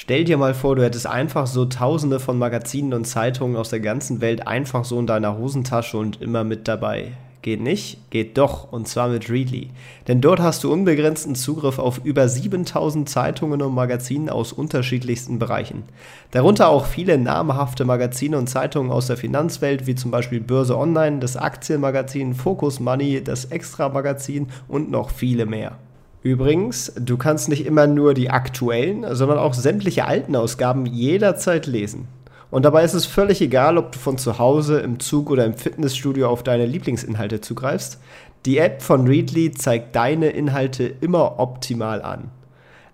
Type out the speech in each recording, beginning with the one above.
Stell dir mal vor, du hättest einfach so tausende von Magazinen und Zeitungen aus der ganzen Welt einfach so in deiner Hosentasche und immer mit dabei. Geht nicht? Geht doch, und zwar mit Readly. Denn dort hast du unbegrenzten Zugriff auf über 7000 Zeitungen und Magazinen aus unterschiedlichsten Bereichen. Darunter auch viele namhafte Magazine und Zeitungen aus der Finanzwelt, wie zum Beispiel Börse Online, das Aktienmagazin Focus Money, das Extra Magazin und noch viele mehr. Übrigens, du kannst nicht immer nur die aktuellen, sondern auch sämtliche alten Ausgaben jederzeit lesen. Und dabei ist es völlig egal, ob du von zu Hause, im Zug oder im Fitnessstudio auf deine Lieblingsinhalte zugreifst. Die App von Readly zeigt deine Inhalte immer optimal an.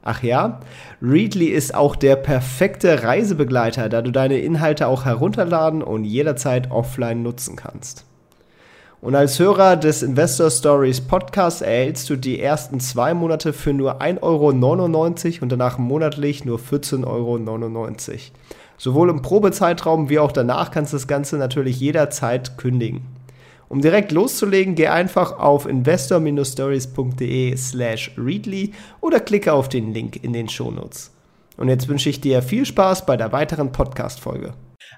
Ach ja, Readly ist auch der perfekte Reisebegleiter, da du deine Inhalte auch herunterladen und jederzeit offline nutzen kannst. Und als Hörer des Investor Stories Podcasts erhältst du die ersten zwei Monate für nur 1,99 Euro und danach monatlich nur 14,99 Euro. Sowohl im Probezeitraum wie auch danach kannst du das Ganze natürlich jederzeit kündigen. Um direkt loszulegen, geh einfach auf investor-stories.de slash readly oder klicke auf den Link in den Shownotes. Und jetzt wünsche ich dir viel Spaß bei der weiteren Podcast-Folge.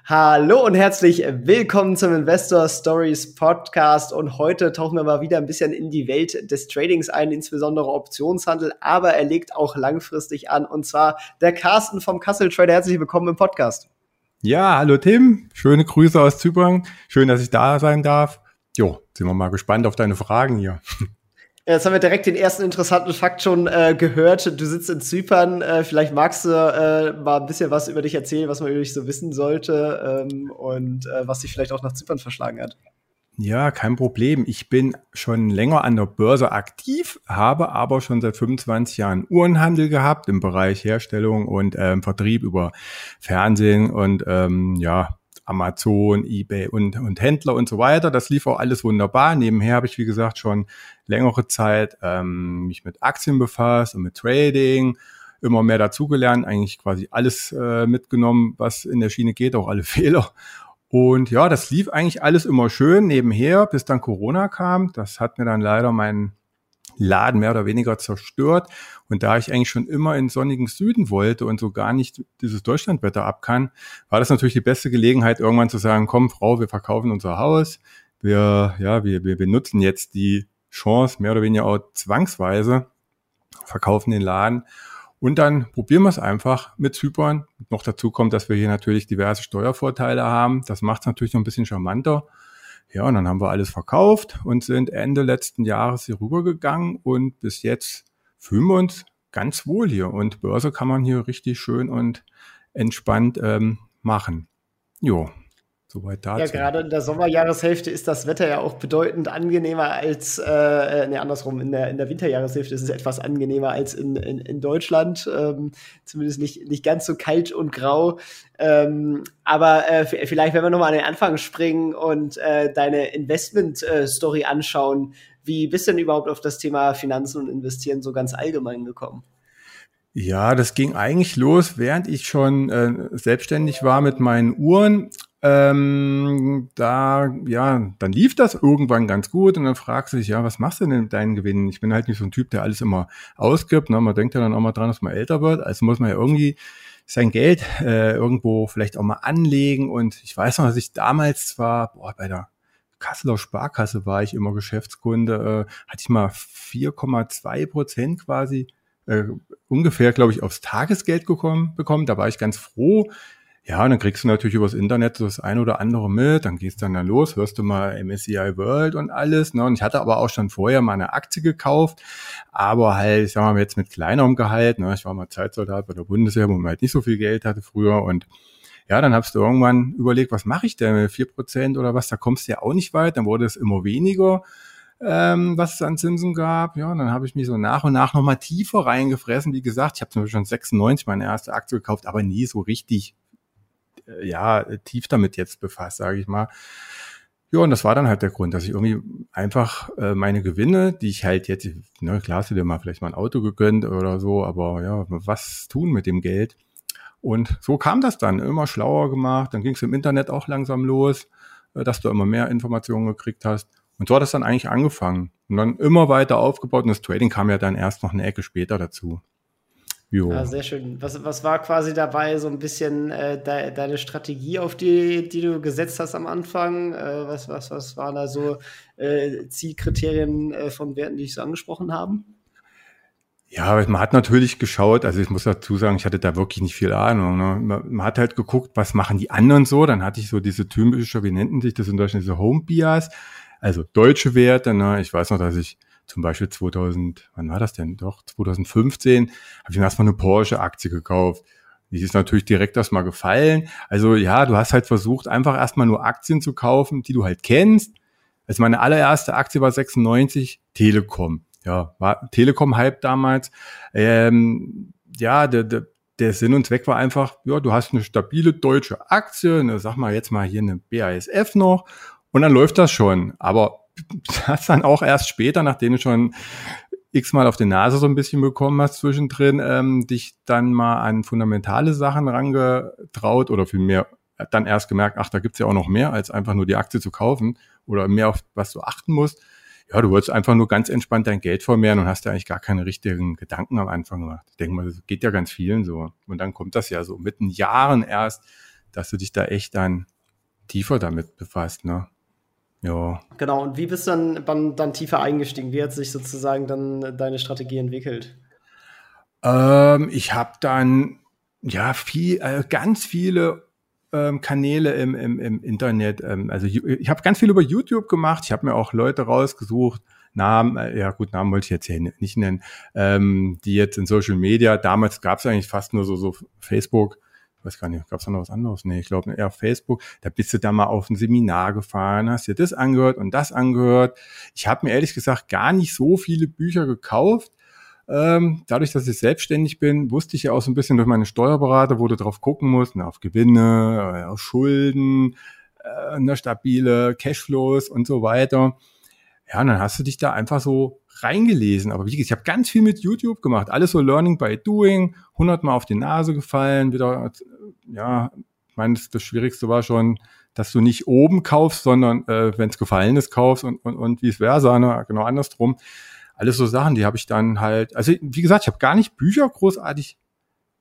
Hallo und herzlich willkommen zum Investor Stories Podcast. Und heute tauchen wir mal wieder ein bisschen in die Welt des Tradings ein, insbesondere Optionshandel, aber er legt auch langfristig an. Und zwar der Carsten vom Kassel Trader. Herzlich willkommen im Podcast. Ja, hallo Tim. Schöne Grüße aus Zypern. Schön, dass ich da sein darf. Jo, sind wir mal gespannt auf deine Fragen hier. Jetzt haben wir direkt den ersten interessanten Fakt schon äh, gehört. Du sitzt in Zypern. Äh, vielleicht magst du äh, mal ein bisschen was über dich erzählen, was man über dich so wissen sollte ähm, und äh, was dich vielleicht auch nach Zypern verschlagen hat. Ja, kein Problem. Ich bin schon länger an der Börse aktiv, habe aber schon seit 25 Jahren Uhrenhandel gehabt im Bereich Herstellung und ähm, Vertrieb über Fernsehen und ähm, ja, Amazon, eBay und, und Händler und so weiter. Das lief auch alles wunderbar. Nebenher habe ich, wie gesagt, schon längere Zeit ähm, mich mit Aktien befasst und mit Trading, immer mehr dazugelernt, eigentlich quasi alles äh, mitgenommen, was in der Schiene geht, auch alle Fehler. Und ja, das lief eigentlich alles immer schön nebenher, bis dann Corona kam. Das hat mir dann leider meinen Laden mehr oder weniger zerstört. Und da ich eigentlich schon immer in sonnigen Süden wollte und so gar nicht dieses Deutschlandwetter ab kann, war das natürlich die beste Gelegenheit, irgendwann zu sagen, komm, Frau, wir verkaufen unser Haus. Wir, ja, wir, wir benutzen jetzt die Chance, mehr oder weniger auch zwangsweise, verkaufen den Laden. Und dann probieren wir es einfach mit Zypern. Noch dazu kommt, dass wir hier natürlich diverse Steuervorteile haben. Das macht es natürlich noch ein bisschen charmanter. Ja, und dann haben wir alles verkauft und sind Ende letzten Jahres hier rübergegangen und bis jetzt fühlen wir uns ganz wohl hier. Und Börse kann man hier richtig schön und entspannt ähm, machen. Jo, Soweit dazu. Ja, gerade in der Sommerjahreshälfte ist das Wetter ja auch bedeutend angenehmer als, äh, äh, ne, andersrum, in der, in der Winterjahreshälfte ist es etwas angenehmer als in, in, in Deutschland. Ähm, zumindest nicht, nicht ganz so kalt und grau. Ähm, aber äh, vielleicht, wenn wir nochmal an den Anfang springen und äh, deine Investment-Story anschauen, wie bist du denn überhaupt auf das Thema Finanzen und Investieren so ganz allgemein gekommen? Ja, das ging eigentlich los, während ich schon äh, selbstständig war mit meinen Uhren. Ähm, da, ja, dann lief das irgendwann ganz gut und dann fragst du dich, ja, was machst du denn mit deinen Gewinnen? Ich bin halt nicht so ein Typ, der alles immer ausgibt. Ne? Man denkt ja dann auch mal dran, dass man älter wird. Also muss man ja irgendwie sein Geld äh, irgendwo vielleicht auch mal anlegen. Und ich weiß noch, dass ich damals zwar boah, bei der Kasseler Sparkasse war ich immer Geschäftskunde, äh, hatte ich mal 4,2 Prozent quasi äh, ungefähr, glaube ich, aufs Tagesgeld gekommen, bekommen. Da war ich ganz froh. Ja, und dann kriegst du natürlich übers Internet so das ein oder andere mit, dann gehst du dann, dann los, hörst du mal MSCI World und alles. Ne? Und ich hatte aber auch schon vorher mal eine Aktie gekauft, aber halt, ich sag mal, jetzt mit kleinerem Gehalt. Ne? Ich war mal Zeitsoldat bei der Bundeswehr, wo man halt nicht so viel Geld hatte früher. Und ja, dann hast du irgendwann überlegt, was mache ich denn mit vier Prozent oder was, da kommst du ja auch nicht weit, dann wurde es immer weniger ähm, was es an Zinsen gab. Ja, und dann habe ich mich so nach und nach nochmal tiefer reingefressen. Wie gesagt, ich habe zum Beispiel schon 96 meine erste Aktie gekauft, aber nie so richtig ja tief damit jetzt befasst, sage ich mal. Ja, und das war dann halt der Grund, dass ich irgendwie einfach äh, meine Gewinne, die ich halt jetzt, ne, klar hast du dir mal vielleicht mal ein Auto gegönnt oder so, aber ja, was tun mit dem Geld? Und so kam das dann, immer schlauer gemacht, dann ging es im Internet auch langsam los, äh, dass du immer mehr Informationen gekriegt hast. Und so hat es dann eigentlich angefangen. Und dann immer weiter aufgebaut und das Trading kam ja dann erst noch eine Ecke später dazu. Jo. Ja, sehr schön. Was, was war quasi dabei so ein bisschen äh, de, deine Strategie, auf die, die du gesetzt hast am Anfang? Äh, was, was, was waren da so äh, Zielkriterien äh, von Werten, die ich so angesprochen haben? Ja, man hat natürlich geschaut, also ich muss dazu sagen, ich hatte da wirklich nicht viel Ahnung. Ne? Man, hat halt geguckt, was machen die anderen so. Dann hatte ich so diese typische, wie nennten sich das in Deutschland, diese Home Bias, also deutsche Werte. Ne? Ich weiß noch, dass ich zum Beispiel 2000, wann war das denn? Doch, 2015 habe ich mir erstmal eine Porsche-Aktie gekauft. Die ist natürlich direkt erstmal gefallen. Also ja, du hast halt versucht, einfach erstmal nur Aktien zu kaufen, die du halt kennst. Also meine allererste Aktie war 96, Telekom. Ja, war Telekom-Hype damals. Ähm, ja, der, der, der Sinn und Zweck war einfach, ja, du hast eine stabile deutsche Aktie, eine, sag mal jetzt mal hier eine BASF noch, und dann läuft das schon. Aber das dann auch erst später, nachdem du schon x-mal auf die Nase so ein bisschen bekommen hast zwischendrin, ähm, dich dann mal an fundamentale Sachen rangetraut oder vielmehr dann erst gemerkt, ach, da gibt's ja auch noch mehr, als einfach nur die Aktie zu kaufen oder mehr auf was du achten musst. Ja, du wolltest einfach nur ganz entspannt dein Geld vermehren und hast ja eigentlich gar keine richtigen Gedanken am Anfang gemacht. Ich denke mal, das geht ja ganz vielen so. Und dann kommt das ja so mit den Jahren erst, dass du dich da echt dann tiefer damit befasst, ne? Ja. Genau, und wie bist du dann, dann, dann tiefer eingestiegen? Wie hat sich sozusagen dann deine Strategie entwickelt? Ähm, ich habe dann ja viel, äh, ganz viele ähm, Kanäle im, im, im Internet. Ähm, also ich habe ganz viel über YouTube gemacht. Ich habe mir auch Leute rausgesucht, Namen, äh, ja gut, Namen wollte ich jetzt hier nicht nennen, ähm, die jetzt in Social Media, damals gab es eigentlich fast nur so, so Facebook, weiß gar nicht, gab es noch was anderes? Nee, ich glaube eher auf Facebook. Da bist du da mal auf ein Seminar gefahren, hast dir das angehört und das angehört. Ich habe mir ehrlich gesagt gar nicht so viele Bücher gekauft. Ähm, dadurch, dass ich selbstständig bin, wusste ich ja auch so ein bisschen durch meine Steuerberater, wo du drauf gucken musst, na, auf Gewinne, äh, auf Schulden, äh, eine stabile Cashflows und so weiter. Ja, und dann hast du dich da einfach so reingelesen. Aber wie gesagt, ich habe ganz viel mit YouTube gemacht. Alles so Learning by Doing, hundertmal auf die Nase gefallen, wieder, ja, ich meine, das, Schwierigste war schon, dass du nicht oben kaufst, sondern äh, wenn es gefallen ist, kaufst und, und, und vice versa, ne? genau andersrum. Alles so Sachen, die habe ich dann halt, also wie gesagt, ich habe gar nicht Bücher großartig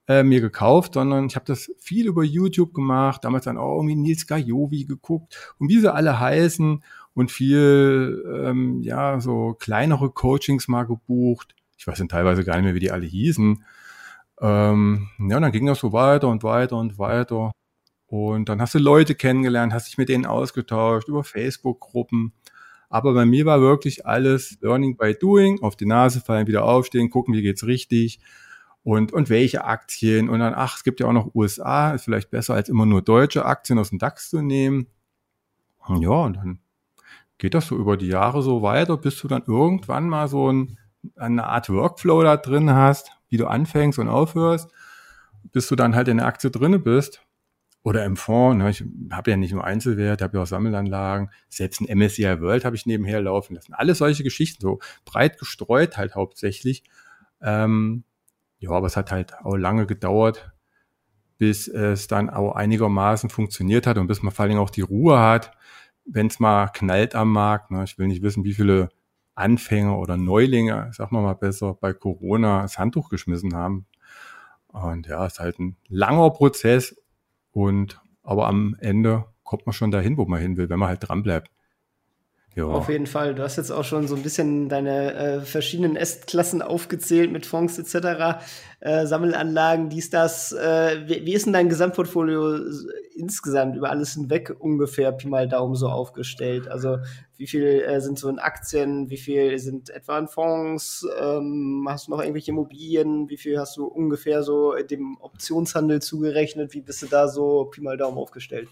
äh, mir gekauft, sondern ich habe das viel über YouTube gemacht, damals dann auch irgendwie Nils Gajovi geguckt und wie sie alle heißen und viel, ähm, ja, so kleinere Coachings mal gebucht. Ich weiß dann teilweise gar nicht mehr, wie die alle hießen. Ähm, ja, und dann ging das so weiter und weiter und weiter. Und dann hast du Leute kennengelernt, hast dich mit denen ausgetauscht über Facebook-Gruppen. Aber bei mir war wirklich alles Learning by Doing, auf die Nase fallen, wieder aufstehen, gucken, wie geht's richtig und, und welche Aktien. Und dann, ach, es gibt ja auch noch USA, ist vielleicht besser als immer nur deutsche Aktien aus dem DAX zu nehmen. Ja, und dann geht das so über die Jahre so weiter, bis du dann irgendwann mal so ein, eine Art Workflow da drin hast, wie du anfängst und aufhörst, bis du dann halt in der Aktie drinne bist. Oder im Fonds, ne, ich habe ja nicht nur Einzelwert, habe ja auch Sammelanlagen, selbst ein MSCI World habe ich nebenher laufen lassen. Alles solche Geschichten, so breit gestreut halt hauptsächlich. Ähm, ja, aber es hat halt auch lange gedauert, bis es dann auch einigermaßen funktioniert hat und bis man vor allen Dingen auch die Ruhe hat, wenn es mal knallt am Markt, ne, ich will nicht wissen, wie viele Anfänger oder Neulinge, sag mal mal besser, bei Corona das Handtuch geschmissen haben. Und ja, ist halt ein langer Prozess und aber am Ende kommt man schon dahin, wo man hin will, wenn man halt dran bleibt. Ja. Auf jeden Fall. Du hast jetzt auch schon so ein bisschen deine äh, verschiedenen S-Klassen aufgezählt mit Fonds etc., äh, Sammelanlagen, dies, das. Äh, wie, wie, ist denn dein Gesamtportfolio insgesamt über alles hinweg ungefähr Pi mal Daumen so aufgestellt? Also wie viel äh, sind so in Aktien, wie viel sind etwa in Fonds? Ähm, hast du noch irgendwelche Immobilien? Wie viel hast du ungefähr so dem Optionshandel zugerechnet? Wie bist du da so Pi mal Daumen aufgestellt?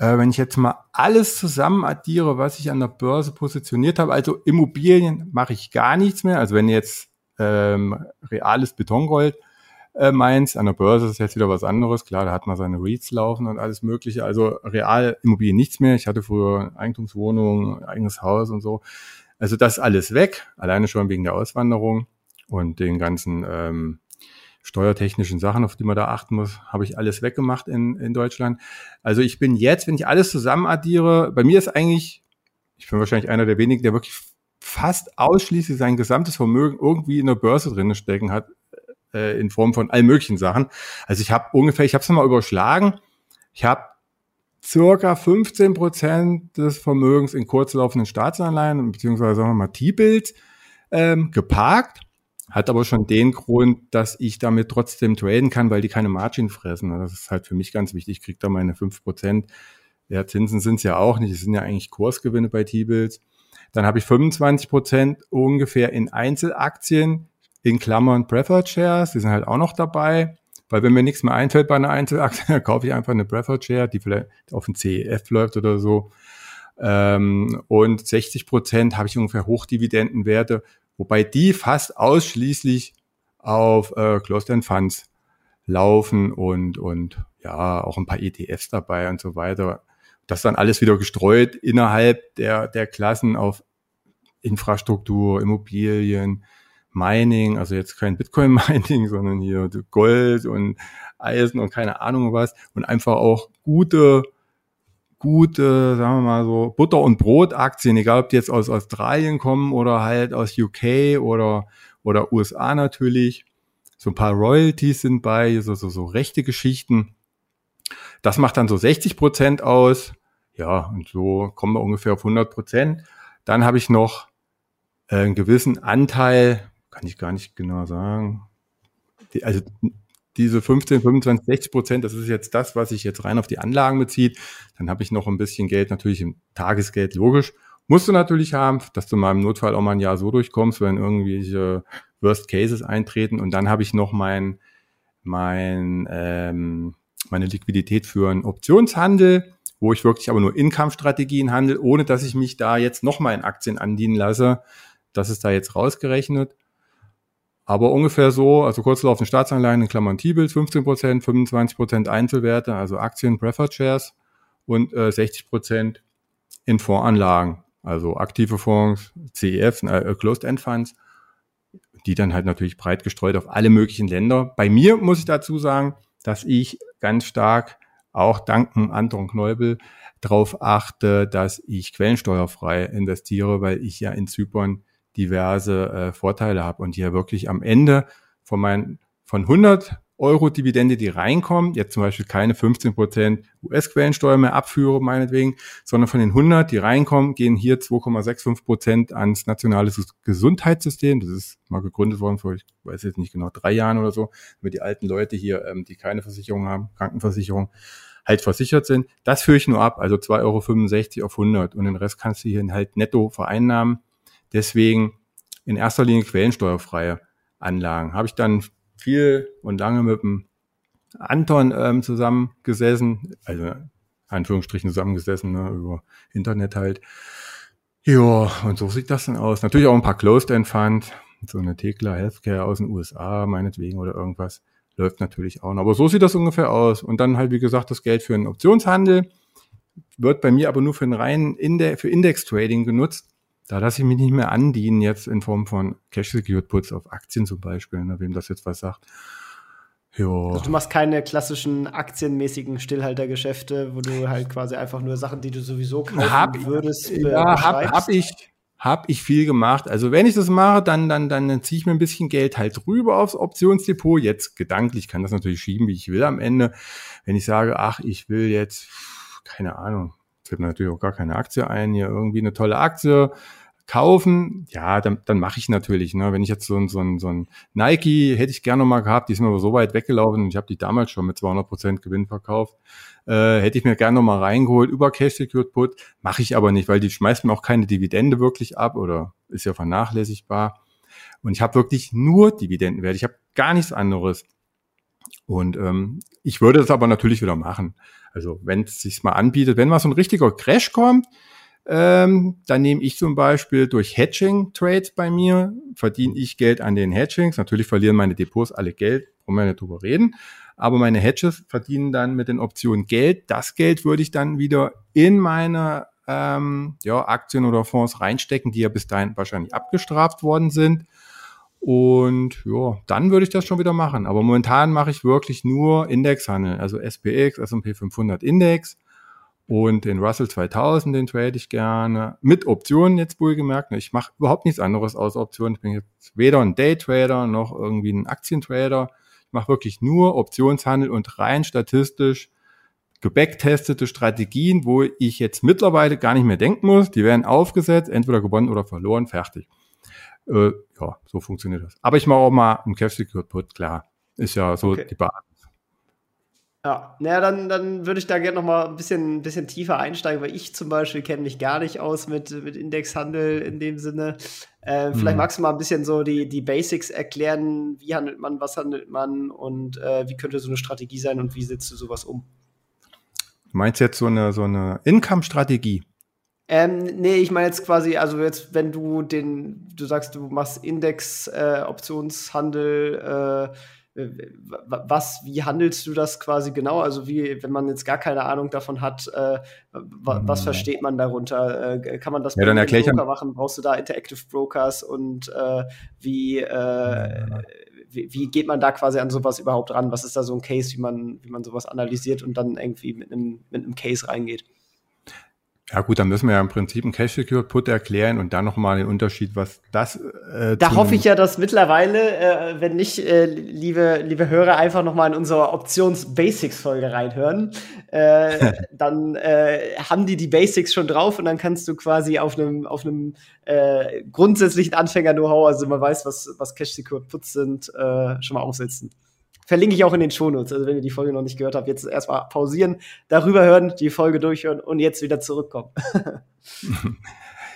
Äh, wenn ich jetzt mal alles zusammen addiere, was ich an der Börse positioniert habe, also Immobilien mache ich gar nichts mehr. Also wenn jetzt ähm, reales Betongold äh, meins. An der Börse ist jetzt wieder was anderes. Klar, da hat man seine Reads laufen und alles Mögliche. Also real Immobilien nichts mehr. Ich hatte früher Eigentumswohnung, eigenes Haus und so. Also das alles weg, alleine schon wegen der Auswanderung und den ganzen ähm, steuertechnischen Sachen, auf die man da achten muss, habe ich alles weggemacht in, in Deutschland. Also ich bin jetzt, wenn ich alles zusammen addiere, bei mir ist eigentlich, ich bin wahrscheinlich einer der wenigen, der wirklich fast ausschließlich sein gesamtes Vermögen irgendwie in der Börse drin stecken hat, äh, in Form von all möglichen Sachen. Also ich habe ungefähr, ich habe es mal überschlagen, ich habe circa 15 Prozent des Vermögens in kurzlaufenden Staatsanleihen, beziehungsweise sagen wir mal T-Bills, ähm, geparkt. Hat aber schon den Grund, dass ich damit trotzdem traden kann, weil die keine Margin fressen. Das ist halt für mich ganz wichtig. Ich kriege da meine 5 Prozent. Ja, Zinsen sind es ja auch nicht. Es sind ja eigentlich Kursgewinne bei T-Bills. Dann habe ich 25 Prozent ungefähr in Einzelaktien, in Klammern Preferred Shares. Die sind halt auch noch dabei. Weil wenn mir nichts mehr einfällt bei einer Einzelaktie, dann kaufe ich einfach eine Preferred Share, die vielleicht auf dem CEF läuft oder so. Ähm, und 60 Prozent habe ich ungefähr Hochdividendenwerte, wobei die fast ausschließlich auf äh, Closed-End Funds laufen und, und ja, auch ein paar ETFs dabei und so weiter. Das dann alles wieder gestreut innerhalb der, der Klassen auf Infrastruktur, Immobilien, Mining, also jetzt kein Bitcoin-Mining, sondern hier Gold und Eisen und keine Ahnung was und einfach auch gute, gute, sagen wir mal so, Butter- und Brot-Aktien, egal ob die jetzt aus Australien kommen oder halt aus UK oder, oder USA natürlich. So ein paar Royalties sind bei, so, so, so rechte Geschichten. Das macht dann so 60 Prozent aus. Ja, und so kommen wir ungefähr auf 100 Prozent. Dann habe ich noch äh, einen gewissen Anteil kann ich gar nicht genau sagen. Also diese 15, 25, 60 Prozent, das ist jetzt das, was sich jetzt rein auf die Anlagen bezieht. Dann habe ich noch ein bisschen Geld natürlich im Tagesgeld, logisch. Musst du natürlich haben, dass du mal im Notfall auch mal ein Jahr so durchkommst, wenn irgendwelche Worst Cases eintreten. Und dann habe ich noch mein, mein, ähm, meine Liquidität für einen Optionshandel, wo ich wirklich aber nur Income-Strategien handle, ohne dass ich mich da jetzt nochmal in Aktien andienen lasse. Das ist da jetzt rausgerechnet. Aber ungefähr so, also kurzlaufende Staatsanleihen in Klammern T-Bills 15 Prozent, 25 Prozent Einzelwerte, also Aktien, Preferred Shares und äh, 60 Prozent in Fondsanlagen, also aktive Fonds, CEFs, äh, Closed End Funds, die dann halt natürlich breit gestreut auf alle möglichen Länder. Bei mir muss ich dazu sagen, dass ich ganz stark auch danken Anton Kneubel darauf achte, dass ich quellensteuerfrei investiere, weil ich ja in Zypern diverse äh, Vorteile habe und hier wirklich am Ende von meinen von 100 Euro Dividende, die reinkommen, jetzt zum Beispiel keine 15 Prozent US-Quellensteuer mehr abführe, meinetwegen, sondern von den 100, die reinkommen, gehen hier 2,65 Prozent ans nationale Gesundheitssystem. Das ist mal gegründet worden vor, ich weiß jetzt nicht genau, drei Jahren oder so, damit die alten Leute hier, ähm, die keine Versicherung haben, Krankenversicherung, halt versichert sind. Das führe ich nur ab, also 2,65 Euro auf 100 und den Rest kannst du hier halt netto vereinnahmen Deswegen in erster Linie quellensteuerfreie Anlagen. Habe ich dann viel und lange mit dem Anton ähm, zusammengesessen, also Anführungsstrichen zusammengesessen, ne, über Internet halt. Ja, und so sieht das dann aus. Natürlich auch ein paar Closed-End Fund, so eine Tekla Healthcare aus den USA meinetwegen oder irgendwas, läuft natürlich auch noch. Aber so sieht das ungefähr aus. Und dann halt, wie gesagt, das Geld für einen Optionshandel wird bei mir aber nur für einen reinen Index, für Index-Trading genutzt. Da lasse ich mich nicht mehr andienen, jetzt in Form von Cash-Secured Puts auf Aktien zum Beispiel, ne, wem das jetzt was sagt. Jo. Also du machst keine klassischen aktienmäßigen Stillhaltergeschäfte, wo du halt quasi einfach nur Sachen, die du sowieso kaufen hab, würdest, ja, hab, hab ich hab ich viel gemacht. Also wenn ich das mache, dann dann dann ziehe ich mir ein bisschen Geld halt rüber aufs Optionsdepot. Jetzt gedanklich kann das natürlich schieben, wie ich will am Ende. Wenn ich sage, ach, ich will jetzt keine Ahnung, fällt mir natürlich auch gar keine Aktie ein, hier irgendwie eine tolle Aktie, kaufen, ja, dann, dann mache ich natürlich. Ne? Wenn ich jetzt so ein, so, ein, so ein Nike hätte ich gerne mal gehabt, die sind aber so weit weggelaufen und ich habe die damals schon mit 200% Gewinn verkauft, äh, hätte ich mir gerne noch mal reingeholt über Cash Secured Put, mache ich aber nicht, weil die schmeißt mir auch keine Dividende wirklich ab oder ist ja vernachlässigbar. Und ich habe wirklich nur Dividendenwert, ich habe gar nichts anderes. Und ähm, ich würde das aber natürlich wieder machen. Also wenn es sich mal anbietet, wenn mal so ein richtiger Crash kommt, ähm, dann nehme ich zum Beispiel durch Hedging-Trades bei mir, verdiene ich Geld an den Hedgings. Natürlich verlieren meine Depots alle Geld brauchen wir nicht drüber reden. Aber meine Hedges verdienen dann mit den Optionen Geld. Das Geld würde ich dann wieder in meine ähm, ja, Aktien oder Fonds reinstecken, die ja bis dahin wahrscheinlich abgestraft worden sind. Und ja, dann würde ich das schon wieder machen. Aber momentan mache ich wirklich nur Indexhandel, also SPX, S&P 500 Index und den Russell 2000, den trade ich gerne. Mit Optionen jetzt wohlgemerkt. Ich mache überhaupt nichts anderes aus Optionen. Ich bin jetzt weder ein Daytrader noch irgendwie ein Aktientrader. Ich mache wirklich nur Optionshandel und rein statistisch gebacktestete Strategien, wo ich jetzt mittlerweile gar nicht mehr denken muss. Die werden aufgesetzt, entweder gewonnen oder verloren, fertig. Äh, ja, so funktioniert das. Aber ich mache auch mal einen Cash Secured Put, klar. Ist ja so okay. die Basis. Ja, naja, dann, dann würde ich da gerne noch mal ein bisschen, bisschen tiefer einsteigen, weil ich zum Beispiel kenne mich gar nicht aus mit, mit Indexhandel in dem Sinne. Äh, vielleicht hm. magst du mal ein bisschen so die, die Basics erklären. Wie handelt man, was handelt man und äh, wie könnte so eine Strategie sein und wie setzt du sowas um? Du meinst jetzt so eine, so eine Income-Strategie? Ähm, nee, ich meine jetzt quasi, also jetzt, wenn du den, du sagst, du machst Index-Optionshandel, äh, was, wie handelst du das quasi genau? Also wie, wenn man jetzt gar keine Ahnung davon hat, äh, was mhm. versteht man darunter? Äh, kann man das ja, dann erkläre Broker machen? Brauchst du da Interactive Brokers und äh, wie, äh, wie, wie, geht man da quasi an sowas überhaupt ran? Was ist da so ein Case, wie man, wie man sowas analysiert und dann irgendwie mit einem, mit einem Case reingeht? Ja gut, dann müssen wir ja im Prinzip einen Cash Secured Put erklären und dann nochmal den Unterschied, was das. Äh, da hoffe ich ja, dass mittlerweile, äh, wenn nicht, äh, liebe, liebe Hörer, einfach nochmal in unsere Options-Basics-Folge reinhören. Äh, dann äh, haben die die Basics schon drauf und dann kannst du quasi auf einem auf einem äh, grundsätzlichen Anfänger-Know-how, also man weiß, was, was Cash Secured Puts sind, äh, schon mal aufsetzen. Verlinke ich auch in den Shownotes. Also wenn ihr die Folge noch nicht gehört habt, jetzt erstmal pausieren, darüber hören, die Folge durchhören und jetzt wieder zurückkommen.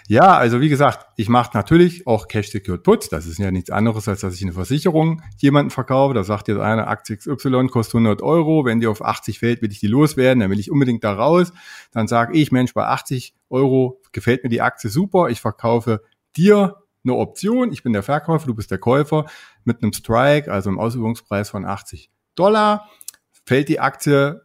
Ja, also wie gesagt, ich mache natürlich auch Cash Secured Puts. Das ist ja nichts anderes, als dass ich eine Versicherung jemanden verkaufe. Da sagt jetzt eine Aktie XY kostet 100 Euro. Wenn die auf 80 fällt, will ich die loswerden. Dann will ich unbedingt da raus. Dann sage ich, Mensch, bei 80 Euro gefällt mir die Aktie super. Ich verkaufe dir eine Option. Ich bin der Verkäufer, du bist der Käufer mit einem Strike, also einem Ausübungspreis von 80 Dollar. Fällt die Aktie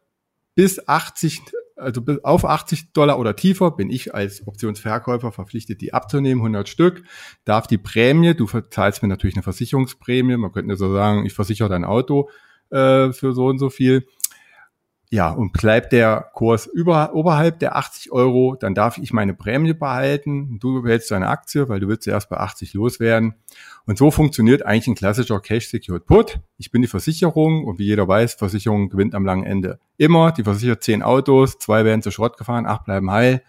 bis 80, also bis auf 80 Dollar oder tiefer, bin ich als Optionsverkäufer verpflichtet, die abzunehmen, 100 Stück. Darf die Prämie, du zahlst mir natürlich eine Versicherungsprämie, man könnte so sagen, ich versichere dein Auto äh, für so und so viel ja, und bleibt der Kurs über, oberhalb der 80 Euro, dann darf ich meine Prämie behalten. Du behältst deine Aktie, weil du willst erst bei 80 loswerden. Und so funktioniert eigentlich ein klassischer Cash Secured Put. Ich bin die Versicherung und wie jeder weiß, Versicherung gewinnt am langen Ende. Immer, die versichert zehn Autos, zwei werden zu Schrott gefahren, acht bleiben heil.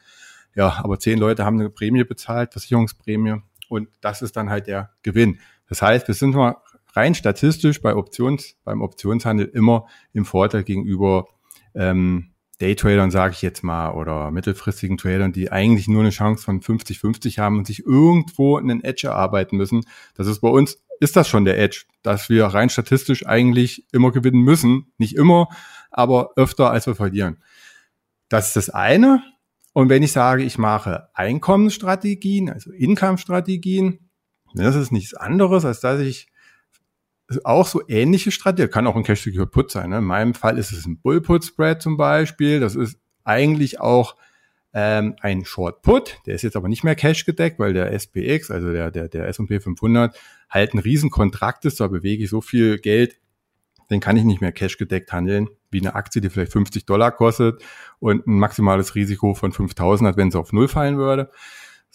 Ja, aber zehn Leute haben eine Prämie bezahlt, Versicherungsprämie. Und das ist dann halt der Gewinn. Das heißt, wir sind mal rein statistisch bei Options, beim Optionshandel immer im Vorteil gegenüber ähm, Daytradern, sage ich jetzt mal, oder mittelfristigen Tradern, die eigentlich nur eine Chance von 50-50 haben und sich irgendwo einen Edge erarbeiten müssen. Das ist bei uns, ist das schon der Edge, dass wir rein statistisch eigentlich immer gewinnen müssen. Nicht immer, aber öfter, als wir verlieren. Das ist das eine. Und wenn ich sage, ich mache Einkommensstrategien, also Income-Strategien, das ist nichts anderes, als dass ich auch so ähnliche Strategie, kann auch ein Cash Secured Put sein. Ne? In meinem Fall ist es ein Bull Put Spread zum Beispiel. Das ist eigentlich auch ähm, ein Short Put. Der ist jetzt aber nicht mehr Cash gedeckt, weil der SPX, also der, der, der S&P 500, halt ein Riesenkontrakt ist. Da bewege ich so viel Geld, den kann ich nicht mehr Cash gedeckt handeln, wie eine Aktie, die vielleicht 50 Dollar kostet und ein maximales Risiko von 5000 hat, wenn sie auf Null fallen würde.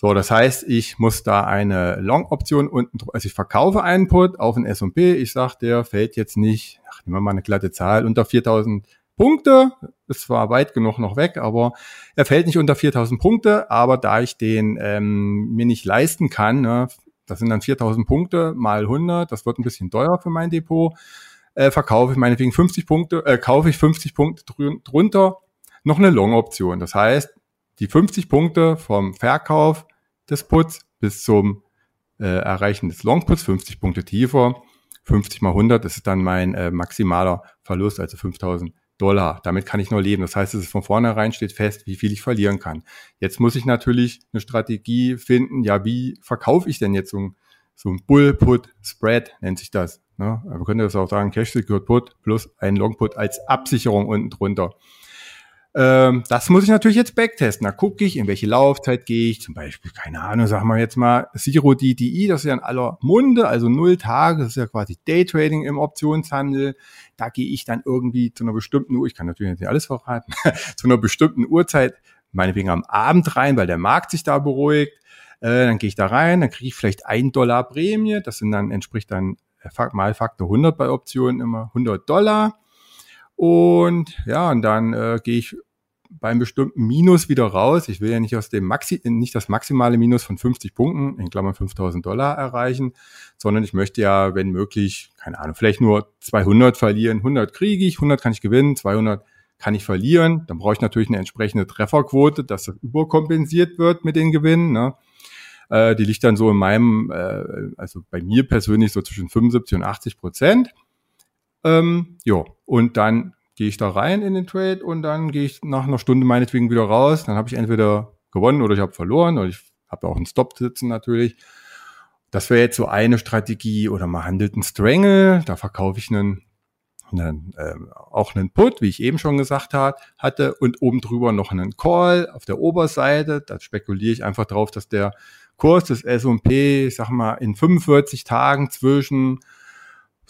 So, das heißt, ich muss da eine Long-Option unten, also ich verkaufe einen Put auf den S&P. Ich sage, der fällt jetzt nicht, ach, nehmen wir mal eine glatte Zahl, unter 4000 Punkte. Ist zwar weit genug noch weg, aber er fällt nicht unter 4000 Punkte. Aber da ich den ähm, mir nicht leisten kann, ne, das sind dann 4000 Punkte mal 100, das wird ein bisschen teuer für mein Depot, äh, verkaufe ich meinetwegen 50 Punkte, äh, kaufe ich 50 Punkte drunter noch eine Long-Option. Das heißt, die 50 Punkte vom Verkauf des Puts bis zum äh, Erreichen des Longputs, 50 Punkte tiefer, 50 mal 100, das ist dann mein äh, maximaler Verlust, also 5000 Dollar. Damit kann ich nur leben. Das heißt, es ist von vornherein steht fest, wie viel ich verlieren kann. Jetzt muss ich natürlich eine Strategie finden, ja, wie verkaufe ich denn jetzt so ein, so ein Bull-Put-Spread, nennt sich das. Ne? Man könnte das auch sagen, Cash Secured Put plus ein Long Put als Absicherung unten drunter. Ähm, das muss ich natürlich jetzt backtesten. Da gucke ich, in welche Laufzeit gehe ich. Zum Beispiel, keine Ahnung, sagen wir jetzt mal Zero DDI, das ist ja in aller Munde, also null Tage, das ist ja quasi Daytrading im Optionshandel. Da gehe ich dann irgendwie zu einer bestimmten Uhr, ich kann natürlich nicht alles verraten, zu einer bestimmten Uhrzeit, meinetwegen am Abend rein, weil der Markt sich da beruhigt. Äh, dann gehe ich da rein, dann kriege ich vielleicht ein Dollar Prämie, das sind dann, entspricht dann mal Faktor 100 bei Optionen immer 100 Dollar. Und ja, und dann äh, gehe ich beim bestimmten Minus wieder raus. Ich will ja nicht aus dem Maxi, nicht das maximale Minus von 50 Punkten, in Klammern 5000 Dollar erreichen, sondern ich möchte ja, wenn möglich, keine Ahnung, vielleicht nur 200 verlieren. 100 kriege ich, 100 kann ich gewinnen, 200 kann ich verlieren. Dann brauche ich natürlich eine entsprechende Trefferquote, dass das überkompensiert wird mit den Gewinnen. Ne? Äh, die liegt dann so in meinem, äh, also bei mir persönlich so zwischen 75 und 80 Prozent. Ähm, ja, und dann gehe ich da rein in den Trade und dann gehe ich nach einer Stunde meinetwegen wieder raus. Dann habe ich entweder gewonnen oder ich habe verloren oder ich habe auch einen Stop sitzen natürlich. Das wäre jetzt so eine Strategie oder man handelt einen Strangle, da verkaufe ich einen, einen äh, auch einen Put, wie ich eben schon gesagt hat, hatte und oben drüber noch einen Call auf der Oberseite. Da spekuliere ich einfach drauf, dass der Kurs des S&P, ich sag mal, in 45 Tagen zwischen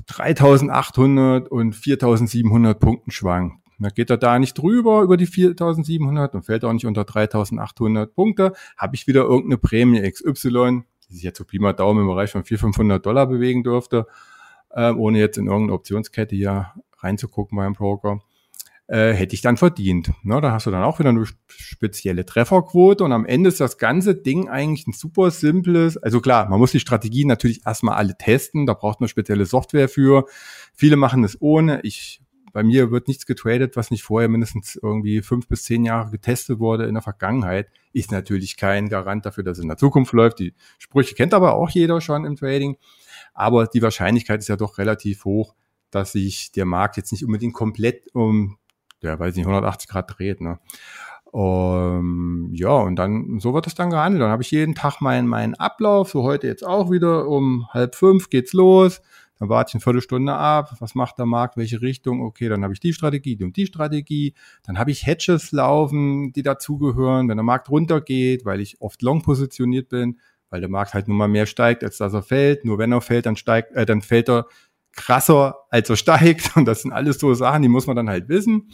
3800 und 4700 Punkten schwankt. Da geht er da nicht drüber über die 4700 und fällt auch nicht unter 3800 Punkte, habe ich wieder irgendeine Prämie XY, die sich jetzt so Pi mal Daumen im Bereich von 400, 500 Dollar bewegen dürfte, äh, ohne jetzt in irgendeine Optionskette hier reinzugucken beim Broker äh, hätte ich dann verdient. Ne, da hast du dann auch wieder eine spezielle Trefferquote und am Ende ist das ganze Ding eigentlich ein super simples. Also klar, man muss die Strategien natürlich erstmal alle testen, da braucht man spezielle Software für. Viele machen es ohne. Ich bei mir wird nichts getradet, was nicht vorher mindestens irgendwie fünf bis zehn Jahre getestet wurde in der Vergangenheit. Ist natürlich kein Garant dafür, dass es in der Zukunft läuft. Die Sprüche kennt aber auch jeder schon im Trading. Aber die Wahrscheinlichkeit ist ja doch relativ hoch, dass sich der Markt jetzt nicht unbedingt komplett um der, weiß nicht, 180 Grad dreht. Ne? Um, ja, und dann, so wird es dann gehandelt. Dann habe ich jeden Tag meinen, meinen Ablauf, so heute jetzt auch wieder, um halb fünf geht's los. Dann warte ich eine Viertelstunde ab, was macht der Markt, welche Richtung, okay, dann habe ich die Strategie, die und die Strategie. Dann habe ich Hedges laufen, die dazugehören, wenn der Markt runtergeht, weil ich oft long positioniert bin, weil der Markt halt nun mal mehr steigt, als dass er fällt. Nur wenn er fällt, dann steigt, äh, dann fällt er krasser, als er steigt. Und das sind alles so Sachen, die muss man dann halt wissen.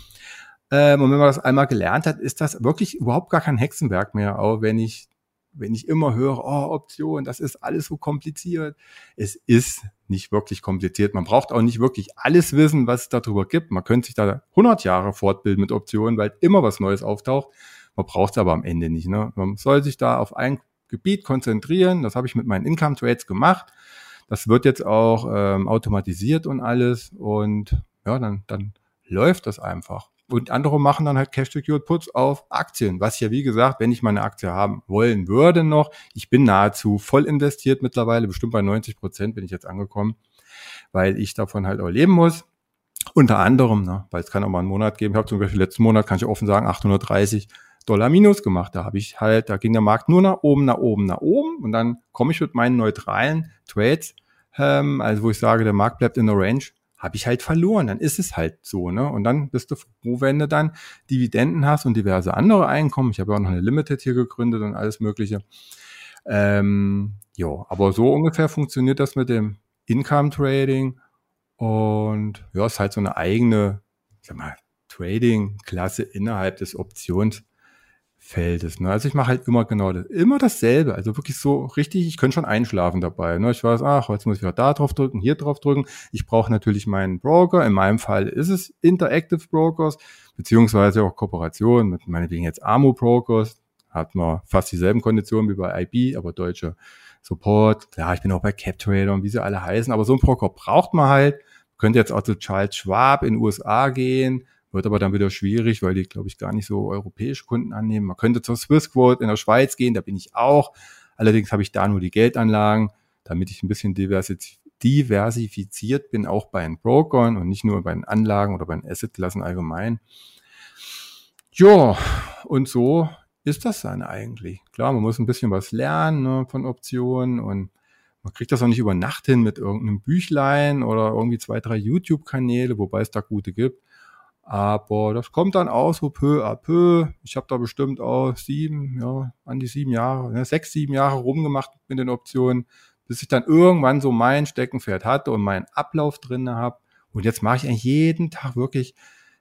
Ähm, und wenn man das einmal gelernt hat, ist das wirklich überhaupt gar kein Hexenwerk mehr, auch wenn ich, wenn ich immer höre, oh, Option, das ist alles so kompliziert. Es ist nicht wirklich kompliziert. Man braucht auch nicht wirklich alles wissen, was es darüber gibt. Man könnte sich da 100 Jahre fortbilden mit Optionen, weil immer was Neues auftaucht. Man braucht es aber am Ende nicht. Ne? Man soll sich da auf ein Gebiet konzentrieren. Das habe ich mit meinen Income Trades gemacht. Das wird jetzt auch ähm, automatisiert und alles und ja, dann, dann läuft das einfach. Und andere machen dann halt Cash Secured Puts auf Aktien, was ja wie gesagt, wenn ich meine Aktie haben wollen würde noch, ich bin nahezu voll investiert mittlerweile, bestimmt bei 90 Prozent bin ich jetzt angekommen, weil ich davon halt auch leben muss. Unter anderem, ne, weil es kann auch mal einen Monat geben. Ich habe zum Beispiel letzten Monat, kann ich offen sagen, 830 Dollar Minus gemacht. Da habe ich halt, da ging der Markt nur nach oben, nach oben, nach oben und dann komme ich mit meinen neutralen Trades ähm, also wo ich sage, der Markt bleibt in der Range, habe ich halt verloren. Dann ist es halt so, ne? Und dann bist du froh, wenn du dann Dividenden hast und diverse andere Einkommen. Ich habe ja auch noch eine Limited hier gegründet und alles Mögliche. Ähm, ja, aber so ungefähr funktioniert das mit dem Income Trading. Und ja, ist halt so eine eigene, sag mal, Trading-Klasse innerhalb des Options Feldes. Ne? Also ich mache halt immer genau das, immer dasselbe. Also wirklich so richtig, ich könnte schon einschlafen dabei. Ne? Ich weiß, ach, jetzt muss ich wieder da drauf drücken, hier drauf drücken. Ich brauche natürlich meinen Broker. In meinem Fall ist es Interactive Brokers, beziehungsweise auch Kooperation mit meinetwegen jetzt Amo Brokers. Hat man fast dieselben Konditionen wie bei IB, aber deutsche Support. Klar, ich bin auch bei CapTrader und wie sie alle heißen, aber so ein Broker braucht man halt. Könnte jetzt auch zu Charles Schwab in den USA gehen, wird aber dann wieder schwierig, weil die, glaube ich, gar nicht so europäische Kunden annehmen. Man könnte zur Swissquote in der Schweiz gehen, da bin ich auch. Allerdings habe ich da nur die Geldanlagen, damit ich ein bisschen diversifiziert bin, auch bei den Brokern und nicht nur bei den Anlagen oder bei den Assetklassen allgemein. Ja, und so ist das dann eigentlich. Klar, man muss ein bisschen was lernen ne, von Optionen und Man kriegt das auch nicht über Nacht hin mit irgendeinem Büchlein oder irgendwie zwei, drei YouTube-Kanäle, wobei es da gute gibt. Aber das kommt dann auch so peu à peu. Ich habe da bestimmt auch sieben, ja, an die sieben Jahre, ne, sechs, sieben Jahre rumgemacht mit den Optionen, bis ich dann irgendwann so mein Steckenpferd hatte und meinen Ablauf drin habe. Und jetzt mache ich eigentlich jeden Tag wirklich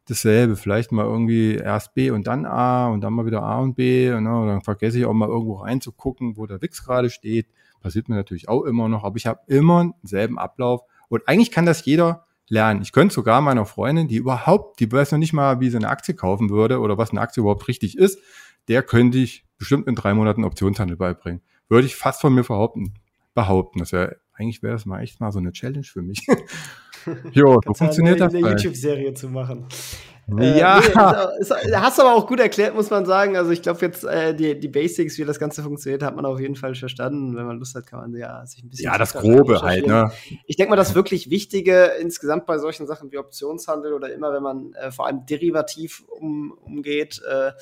dasselbe. Vielleicht mal irgendwie erst B und dann A und dann mal wieder A und B. Und, ne, und dann vergesse ich auch mal irgendwo reinzugucken, wo der Wix gerade steht. Passiert mir natürlich auch immer noch, aber ich habe immer denselben Ablauf. Und eigentlich kann das jeder lernen. Ich könnte sogar meiner Freundin, die überhaupt, die weiß noch nicht mal, wie sie eine Aktie kaufen würde oder was eine Aktie überhaupt richtig ist, der könnte ich bestimmt in drei Monaten Optionshandel beibringen. Würde ich fast von mir behaupten. behaupten. Das wäre, eigentlich wäre das mal echt mal so eine Challenge für mich. jo, so funktioniert eine, das. Eine YouTube-Serie zu machen. Ja. Äh, nee, ist, ist, hast aber auch gut erklärt, muss man sagen. Also ich glaube jetzt äh, die, die Basics, wie das Ganze funktioniert, hat man auf jeden Fall verstanden. Wenn man Lust hat, kann man ja sich ein bisschen. Ja, das Grobe halt, ne? Ich denke mal, das wirklich Wichtige insgesamt bei solchen Sachen wie Optionshandel oder immer, wenn man äh, vor allem derivativ um, umgeht, äh,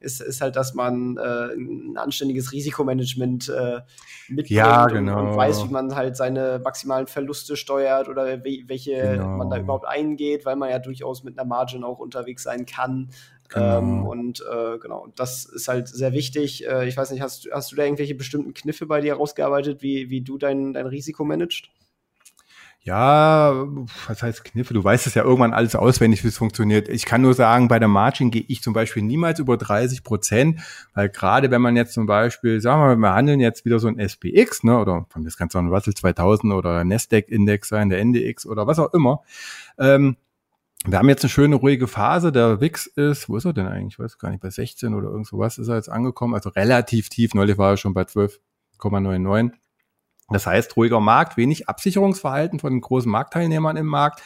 ist, ist halt, dass man äh, ein anständiges Risikomanagement äh, mitbringt ja, genau. und, und, weiß, wie man halt seine maximalen Verluste steuert oder we welche genau. man da überhaupt eingeht, weil man ja durchaus mit einer Margin auch unterwegs sein kann. Genau. Ähm, und äh, genau, das ist halt sehr wichtig. Äh, ich weiß nicht, hast, hast du da irgendwelche bestimmten Kniffe bei dir herausgearbeitet, wie, wie du dein, dein Risiko managst? Ja, was heißt Kniffe? Du weißt es ja irgendwann alles auswendig, wie es funktioniert. Ich kann nur sagen, bei der Margin gehe ich zum Beispiel niemals über 30 Prozent, weil gerade wenn man jetzt zum Beispiel, sagen wir mal, wir handeln jetzt wieder so ein SPX, ne, oder das kann so ein Russell 2000 oder Nasdaq-Index sein, der NDX oder was auch immer. Ähm, wir haben jetzt eine schöne ruhige Phase. Der WIX ist, wo ist er denn eigentlich? Ich weiß gar nicht, bei 16 oder irgend sowas ist er jetzt angekommen. Also relativ tief. Neulich war er schon bei 12,99. Das heißt, ruhiger Markt, wenig Absicherungsverhalten von den großen Marktteilnehmern im Markt.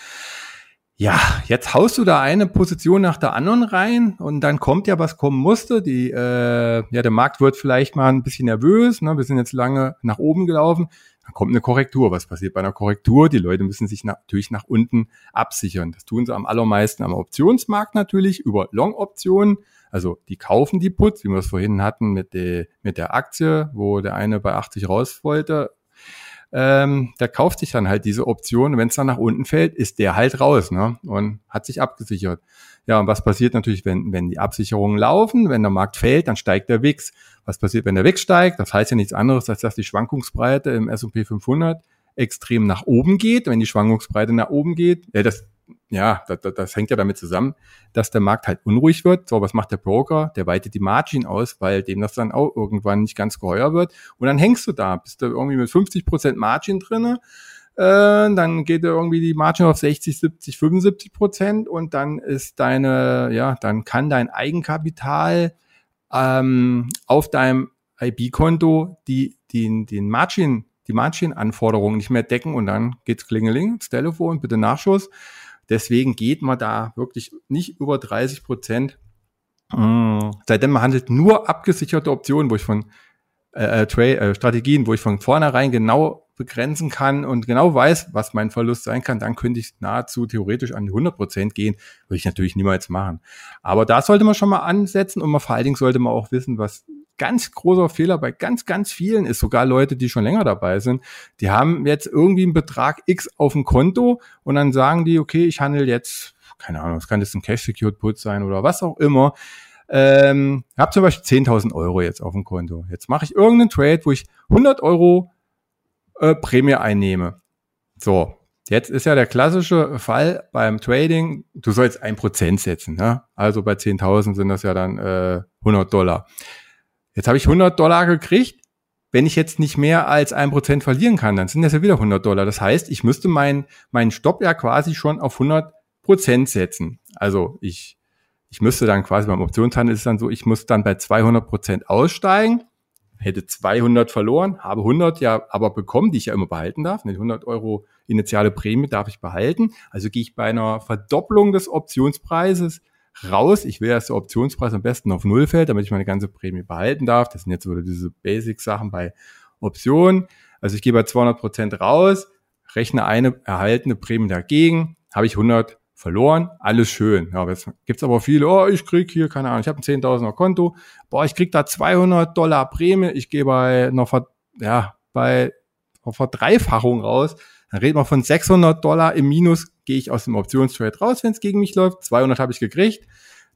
Ja, jetzt haust du da eine Position nach der anderen rein und dann kommt ja, was kommen musste. Die, äh, ja, der Markt wird vielleicht mal ein bisschen nervös. Ne? Wir sind jetzt lange nach oben gelaufen. Dann kommt eine Korrektur. Was passiert bei einer Korrektur? Die Leute müssen sich natürlich nach unten absichern. Das tun sie am allermeisten am Optionsmarkt natürlich über Long-Optionen. Also die kaufen die Puts, wie wir es vorhin hatten mit, der mit der Aktie, wo der eine bei 80 raus wollte ähm, der kauft sich dann halt diese Option. Wenn es dann nach unten fällt, ist der halt raus ne? und hat sich abgesichert. Ja, und was passiert natürlich, wenn, wenn die Absicherungen laufen, wenn der Markt fällt, dann steigt der WIX. Was passiert, wenn der WIX steigt? Das heißt ja nichts anderes, als dass die Schwankungsbreite im S&P 500 extrem nach oben geht. Wenn die Schwankungsbreite nach oben geht, ja, das ja, das, das hängt ja damit zusammen, dass der Markt halt unruhig wird. So, was macht der Broker? Der weitet die Margin aus, weil dem das dann auch irgendwann nicht ganz geheuer wird. Und dann hängst du da, bist du irgendwie mit 50 Prozent Margin drinne. Äh, dann geht irgendwie die Margin auf 60, 70, 75 Prozent und dann ist deine, ja, dann kann dein Eigenkapital ähm, auf deinem IB-Konto die, die, den Margin, die Margin-Anforderungen nicht mehr decken und dann geht's klingeling, das Telefon, bitte Nachschuss. Deswegen geht man da wirklich nicht über 30 Prozent. Mm, seitdem man handelt nur abgesicherte Optionen, wo ich von äh, äh, äh, Strategien, wo ich von vornherein genau begrenzen kann und genau weiß, was mein Verlust sein kann, dann könnte ich nahezu theoretisch an die 100 Prozent gehen. Würde ich natürlich niemals machen. Aber da sollte man schon mal ansetzen und man vor allen Dingen sollte man auch wissen, was ganz großer Fehler bei ganz, ganz vielen ist, sogar Leute, die schon länger dabei sind, die haben jetzt irgendwie einen Betrag X auf dem Konto und dann sagen die, okay, ich handle jetzt, keine Ahnung, es kann jetzt ein Cash-Secured Put sein oder was auch immer. Ähm, habe zum Beispiel 10.000 Euro jetzt auf dem Konto. Jetzt mache ich irgendeinen Trade, wo ich 100 Euro äh, Prämie einnehme. So, Jetzt ist ja der klassische Fall beim Trading, du sollst ein Prozent setzen. Ne? Also bei 10.000 sind das ja dann äh, 100 Dollar. Jetzt habe ich 100 Dollar gekriegt. Wenn ich jetzt nicht mehr als ein Prozent verlieren kann, dann sind das ja wieder 100 Dollar. Das heißt, ich müsste meinen meinen Stopp ja quasi schon auf 100 Prozent setzen. Also ich, ich müsste dann quasi beim Optionshandel ist es dann so, ich muss dann bei 200 Prozent aussteigen, hätte 200 verloren, habe 100 ja aber bekommen, die ich ja immer behalten darf. 100 Euro initiale Prämie darf ich behalten. Also gehe ich bei einer Verdopplung des Optionspreises raus. Ich will, dass der Optionspreis am besten auf Null fällt, damit ich meine ganze Prämie behalten darf. Das sind jetzt wieder diese Basic-Sachen bei Optionen. Also ich gehe bei 200 Prozent raus, rechne eine erhaltene Prämie dagegen, habe ich 100 verloren, alles schön. Ja, jetzt gibt's aber viele, oh, ich krieg hier, keine Ahnung, ich habe ein 10.000er Konto, boah, ich krieg da 200 Dollar Prämie, ich gehe bei noch, ja, bei Verdreifachung raus. Dann reden wir von 600 Dollar im Minus, gehe ich aus dem Optionstrade raus, wenn es gegen mich läuft. 200 habe ich gekriegt.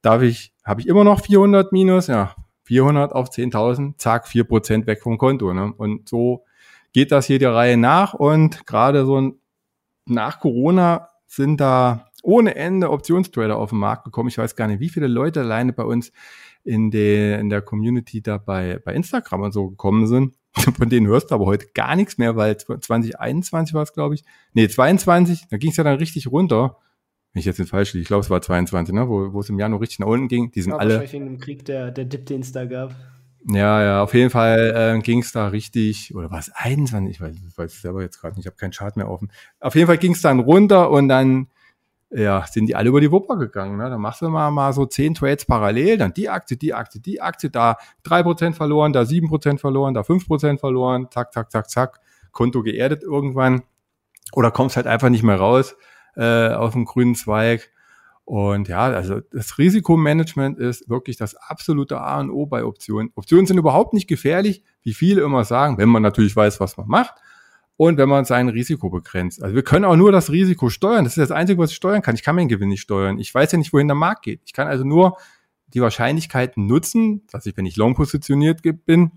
Darf ich, habe ich immer noch 400 Minus? Ja, 400 auf 10.000, zack, 4% weg vom Konto. Ne? Und so geht das hier der Reihe nach. Und gerade so nach Corona sind da ohne Ende Optionstrader auf den Markt gekommen. Ich weiß gar nicht, wie viele Leute alleine bei uns in der, in der Community da bei, bei Instagram und so gekommen sind. Von denen hörst du aber heute gar nichts mehr, weil 2021 war es, glaube ich. Nee, 22, da ging es ja dann richtig runter. Wenn ich jetzt nicht falsch liege, ich glaube, es war 22, ne, wo, wo es im Januar richtig nach unten ging. Die sind ja, alle. Wahrscheinlich wegen dem Krieg, der, der Dip, den es da gab. Ja, ja, auf jeden Fall äh, ging es da richtig, oder war es 21? Ich weiß, ich weiß es selber jetzt gerade nicht, ich habe keinen Chart mehr offen. Auf jeden Fall ging es dann runter und dann ja, sind die alle über die Wupper gegangen. Ne? Dann machst du mal, mal so zehn Trades parallel, dann die Aktie, die Aktie, die Aktie, da drei Prozent verloren, da sieben Prozent verloren, da fünf Prozent verloren, zack, zack, zack, zack, Konto geerdet irgendwann. Oder kommst halt einfach nicht mehr raus äh, auf dem grünen Zweig. Und ja, also das Risikomanagement ist wirklich das absolute A und O bei Optionen. Optionen sind überhaupt nicht gefährlich, wie viele immer sagen, wenn man natürlich weiß, was man macht und wenn man sein Risiko begrenzt. Also wir können auch nur das Risiko steuern. Das ist das Einzige, was ich steuern kann. Ich kann meinen Gewinn nicht steuern. Ich weiß ja nicht, wohin der Markt geht. Ich kann also nur die Wahrscheinlichkeiten nutzen, dass ich, wenn ich long positioniert bin,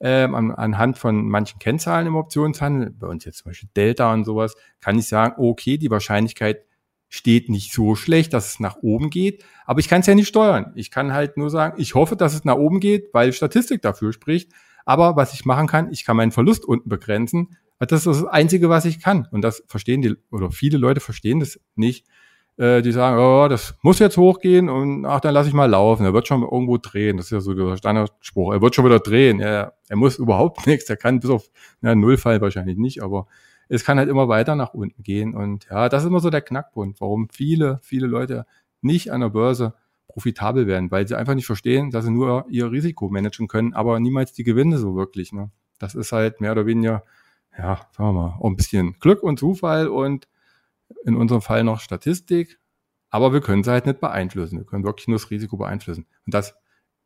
ähm, an, anhand von manchen Kennzahlen im Optionshandel, bei uns jetzt zum Beispiel Delta und sowas, kann ich sagen, okay, die Wahrscheinlichkeit steht nicht so schlecht, dass es nach oben geht, aber ich kann es ja nicht steuern. Ich kann halt nur sagen, ich hoffe, dass es nach oben geht, weil Statistik dafür spricht. Aber was ich machen kann, ich kann meinen Verlust unten begrenzen, das ist das Einzige, was ich kann. Und das verstehen die, oder viele Leute verstehen das nicht. Äh, die sagen, oh, das muss jetzt hochgehen und ach, dann lasse ich mal laufen. Er wird schon irgendwo drehen. Das ist ja so der Standardspruch. Er wird schon wieder drehen. Er, er muss überhaupt nichts. Er kann bis auf na, Nullfall wahrscheinlich nicht, aber es kann halt immer weiter nach unten gehen. Und ja, das ist immer so der Knackpunkt, warum viele, viele Leute nicht an der Börse profitabel werden, weil sie einfach nicht verstehen, dass sie nur ihr Risiko managen können, aber niemals die Gewinne so wirklich. Ne? Das ist halt mehr oder weniger ja, sagen wir mal, auch ein bisschen Glück und Zufall und in unserem Fall noch Statistik. Aber wir können sie halt nicht beeinflussen. Wir können wirklich nur das Risiko beeinflussen. Und das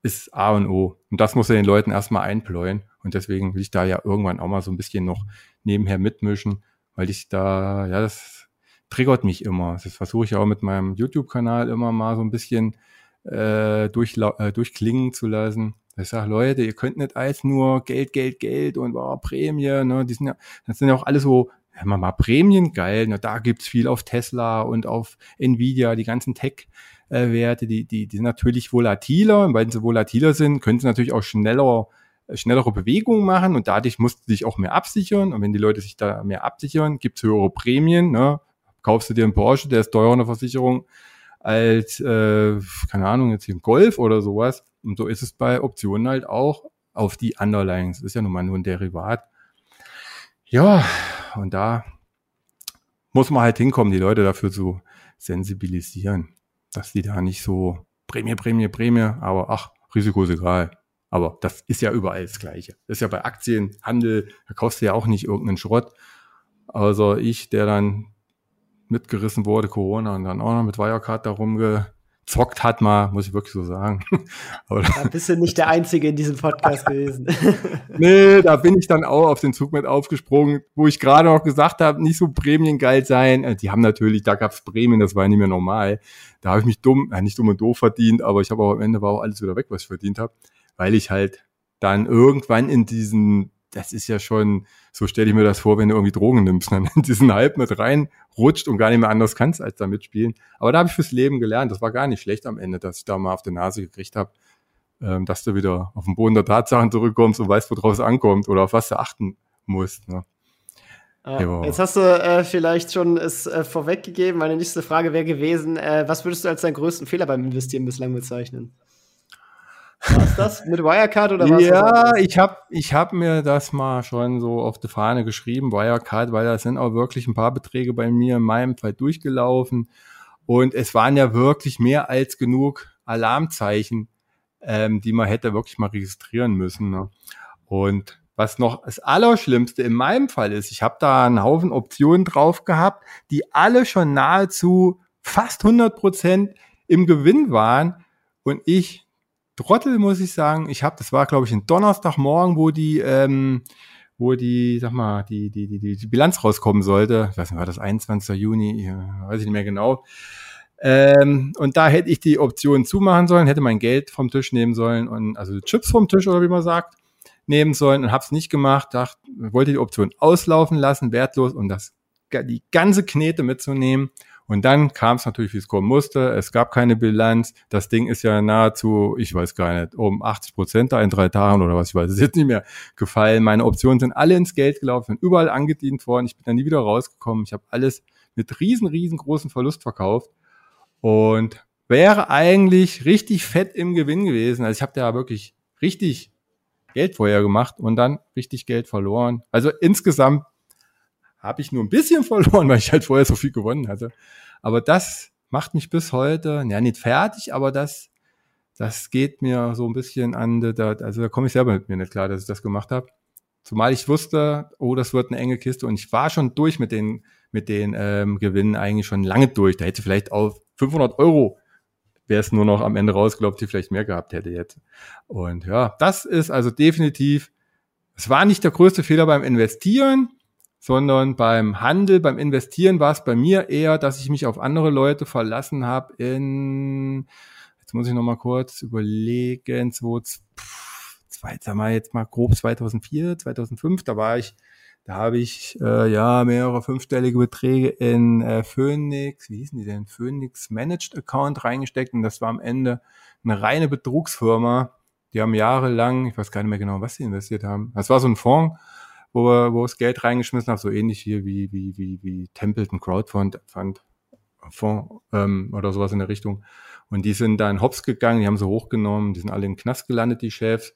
ist A und O. Und das muss ja den Leuten erstmal einpläuen. Und deswegen will ich da ja irgendwann auch mal so ein bisschen noch nebenher mitmischen, weil ich da, ja, das triggert mich immer. Das versuche ich auch mit meinem YouTube-Kanal immer mal so ein bisschen äh, durchla äh, durchklingen zu lassen. Ich sage, Leute, ihr könnt nicht als nur Geld, Geld, Geld und oh, Prämie, ne? Die sind ja, das sind ja auch alle so, ja, mal, mal Prämien geil, ne? Da gibt's viel auf Tesla und auf Nvidia, die ganzen Tech-Werte, die, die, die sind natürlich volatiler. Und weil sie volatiler sind, können sie natürlich auch schneller schnellere Bewegungen machen und dadurch musst du dich auch mehr absichern. Und wenn die Leute sich da mehr absichern, gibt's höhere Prämien. Ne? Kaufst du dir einen Porsche, der ist teurer eine Versicherung als, äh, keine Ahnung, jetzt hier ein Golf oder sowas. Und so ist es bei Optionen halt auch auf die Underlyings. Ist ja nun mal nur ein Derivat. Ja, und da muss man halt hinkommen, die Leute dafür zu sensibilisieren, dass die da nicht so Prämie, Prämie, Prämie, aber ach, Risiko ist egal. Aber das ist ja überall das Gleiche. Das ist ja bei Aktienhandel, da kaufst du ja auch nicht irgendeinen Schrott. Also ich, der dann mitgerissen wurde, Corona, und dann auch noch mit Wirecard da rumge zockt hat mal, muss ich wirklich so sagen. Aber da bist du nicht der Einzige in diesem Podcast gewesen. nee, da bin ich dann auch auf den Zug mit aufgesprungen, wo ich gerade noch gesagt habe, nicht so prämiengeil sein. Äh, die haben natürlich, da gab's Prämien, das war nicht mehr normal. Da habe ich mich dumm, äh, nicht dumm und doof verdient, aber ich habe auch am Ende war auch alles wieder weg, was ich verdient habe, weil ich halt dann irgendwann in diesen das ist ja schon, so stelle ich mir das vor, wenn du irgendwie Drogen nimmst, dann in diesen Hype mit reinrutscht und gar nicht mehr anders kannst als da mitspielen. Aber da habe ich fürs Leben gelernt. Das war gar nicht schlecht am Ende, dass ich da mal auf die Nase gekriegt habe, ähm, dass du wieder auf den Boden der Tatsachen zurückkommst und weißt, worauf es ankommt oder auf was du achten musst. Ne? Ja. Jetzt hast du äh, vielleicht schon es äh, vorweggegeben. Meine nächste Frage wäre gewesen, äh, was würdest du als deinen größten Fehler beim Investieren bislang bezeichnen? War das mit Wirecard oder was? Ja, ich habe ich hab mir das mal schon so auf die Fahne geschrieben, Wirecard, weil da sind auch wirklich ein paar Beträge bei mir in meinem Fall durchgelaufen. Und es waren ja wirklich mehr als genug Alarmzeichen, ähm, die man hätte wirklich mal registrieren müssen. Ne? Und was noch das Allerschlimmste in meinem Fall ist, ich habe da einen Haufen Optionen drauf gehabt, die alle schon nahezu fast 100 Prozent im Gewinn waren. Und ich Trottel, muss ich sagen. Ich habe, das war, glaube ich, ein Donnerstagmorgen, wo die, ähm, wo die, sag mal, die, die, die, die Bilanz rauskommen sollte. Ich weiß nicht, war das 21. Juni? Weiß ich nicht mehr genau. Ähm, und da hätte ich die Option zumachen sollen, hätte mein Geld vom Tisch nehmen sollen und also Chips vom Tisch oder wie man sagt, nehmen sollen und habe es nicht gemacht. Dachte, wollte die Option auslaufen lassen, wertlos und das die ganze Knete mitzunehmen. Und dann kam es natürlich, wie es kommen musste. Es gab keine Bilanz. Das Ding ist ja nahezu, ich weiß gar nicht, um 80 Prozent da in drei Tagen oder was, ich weiß es jetzt nicht mehr, gefallen. Meine Optionen sind alle ins Geld gelaufen, sind überall angedient worden. Ich bin da nie wieder rausgekommen. Ich habe alles mit riesen, riesengroßen Verlust verkauft und wäre eigentlich richtig fett im Gewinn gewesen. Also ich habe da wirklich richtig Geld vorher gemacht und dann richtig Geld verloren. Also insgesamt habe ich nur ein bisschen verloren, weil ich halt vorher so viel gewonnen hatte. Aber das macht mich bis heute, ja nicht fertig, aber das, das geht mir so ein bisschen an, da, also da komme ich selber mit mir nicht klar, dass ich das gemacht habe. Zumal ich wusste, oh, das wird eine enge Kiste und ich war schon durch mit den, mit den ähm, Gewinnen eigentlich schon lange durch. Da hätte vielleicht auf 500 Euro wäre es nur noch am Ende rausgelaufen, die vielleicht mehr gehabt hätte jetzt. Und ja, das ist also definitiv, es war nicht der größte Fehler beim Investieren, sondern beim Handel, beim Investieren war es bei mir eher, dass ich mich auf andere Leute verlassen habe in, jetzt muss ich noch mal kurz überlegen, so, zwei, sagen wir jetzt mal grob 2004, 2005, da war ich, da habe ich äh, ja mehrere fünfstellige Beträge in äh, Phoenix, wie hießen die denn, Phoenix Managed Account reingesteckt und das war am Ende eine reine Betrugsfirma. Die haben jahrelang, ich weiß gar nicht mehr genau, was sie investiert haben. Das war so ein Fonds wo wir, wo es Geld reingeschmissen haben, so ähnlich hier wie, wie, wie, wie Templeton Crowdfund Fund, Fonds ähm, oder sowas in der Richtung. Und die sind dann hops gegangen, die haben sie hochgenommen, die sind alle im Knast gelandet, die Chefs,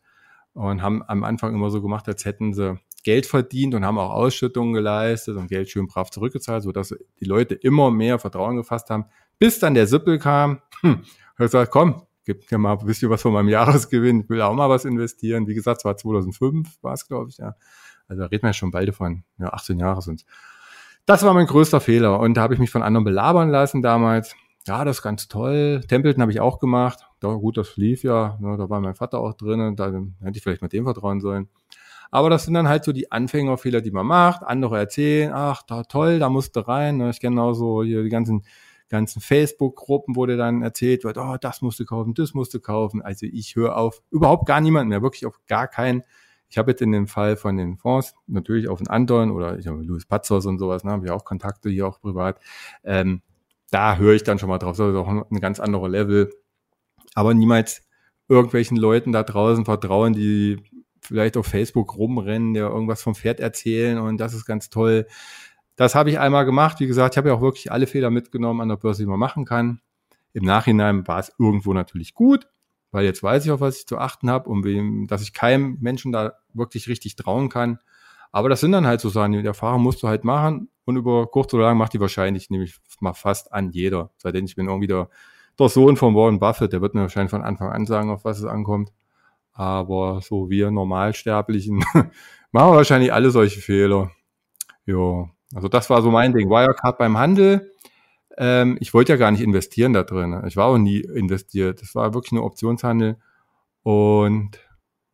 und haben am Anfang immer so gemacht, als hätten sie Geld verdient und haben auch Ausschüttungen geleistet und Geld schön brav zurückgezahlt, sodass die Leute immer mehr Vertrauen gefasst haben, bis dann der Sippel kam. Hm, hat gesagt, komm, gib mir mal ein bisschen was von meinem Jahresgewinn, ich will auch mal was investieren. Wie gesagt, es war 2005, war es, glaube ich, ja. Also da reden wir schon beide von, ja, 18 Jahre sind Das war mein größter Fehler und da habe ich mich von anderen belabern lassen damals. Ja, das ist ganz toll. Templeton habe ich auch gemacht. Da, gut, das lief ja. Ne, da war mein Vater auch drin. Da hätte ich vielleicht mit dem vertrauen sollen. Aber das sind dann halt so die Anfängerfehler, die man macht. Andere erzählen, ach, da toll, da musst du rein. Ich kenne auch so hier die ganzen ganzen Facebook-Gruppen, wo dir dann erzählt wird, oh, das musst du kaufen, das musst du kaufen. Also ich höre auf überhaupt gar niemanden mehr, wirklich auf gar keinen ich habe jetzt in dem Fall von den Fonds natürlich auf den Anton oder ich habe Louis Patzos und sowas, ne, habe ich auch Kontakte hier auch privat. Ähm, da höre ich dann schon mal drauf. Das ist auch ein ganz anderer Level. Aber niemals irgendwelchen Leuten da draußen vertrauen, die vielleicht auf Facebook rumrennen, der irgendwas vom Pferd erzählen und das ist ganz toll. Das habe ich einmal gemacht. Wie gesagt, ich habe ja auch wirklich alle Fehler mitgenommen an der Börse, die man machen kann. Im Nachhinein war es irgendwo natürlich gut weil jetzt weiß ich, auf was ich zu achten habe und wem, dass ich keinem Menschen da wirklich richtig trauen kann. Aber das sind dann halt so Sachen, die Erfahrung musst du halt machen und über kurz oder lang macht die wahrscheinlich nämlich mal fast an jeder. Seitdem ich bin irgendwie der, der Sohn von Warren Buffett, der wird mir wahrscheinlich von Anfang an sagen, auf was es ankommt. Aber so wir Normalsterblichen machen wahrscheinlich alle solche Fehler. Ja, also das war so mein Ding. Wirecard beim Handel ähm, ich wollte ja gar nicht investieren da drin. Ich war auch nie investiert. Das war wirklich nur Optionshandel. Und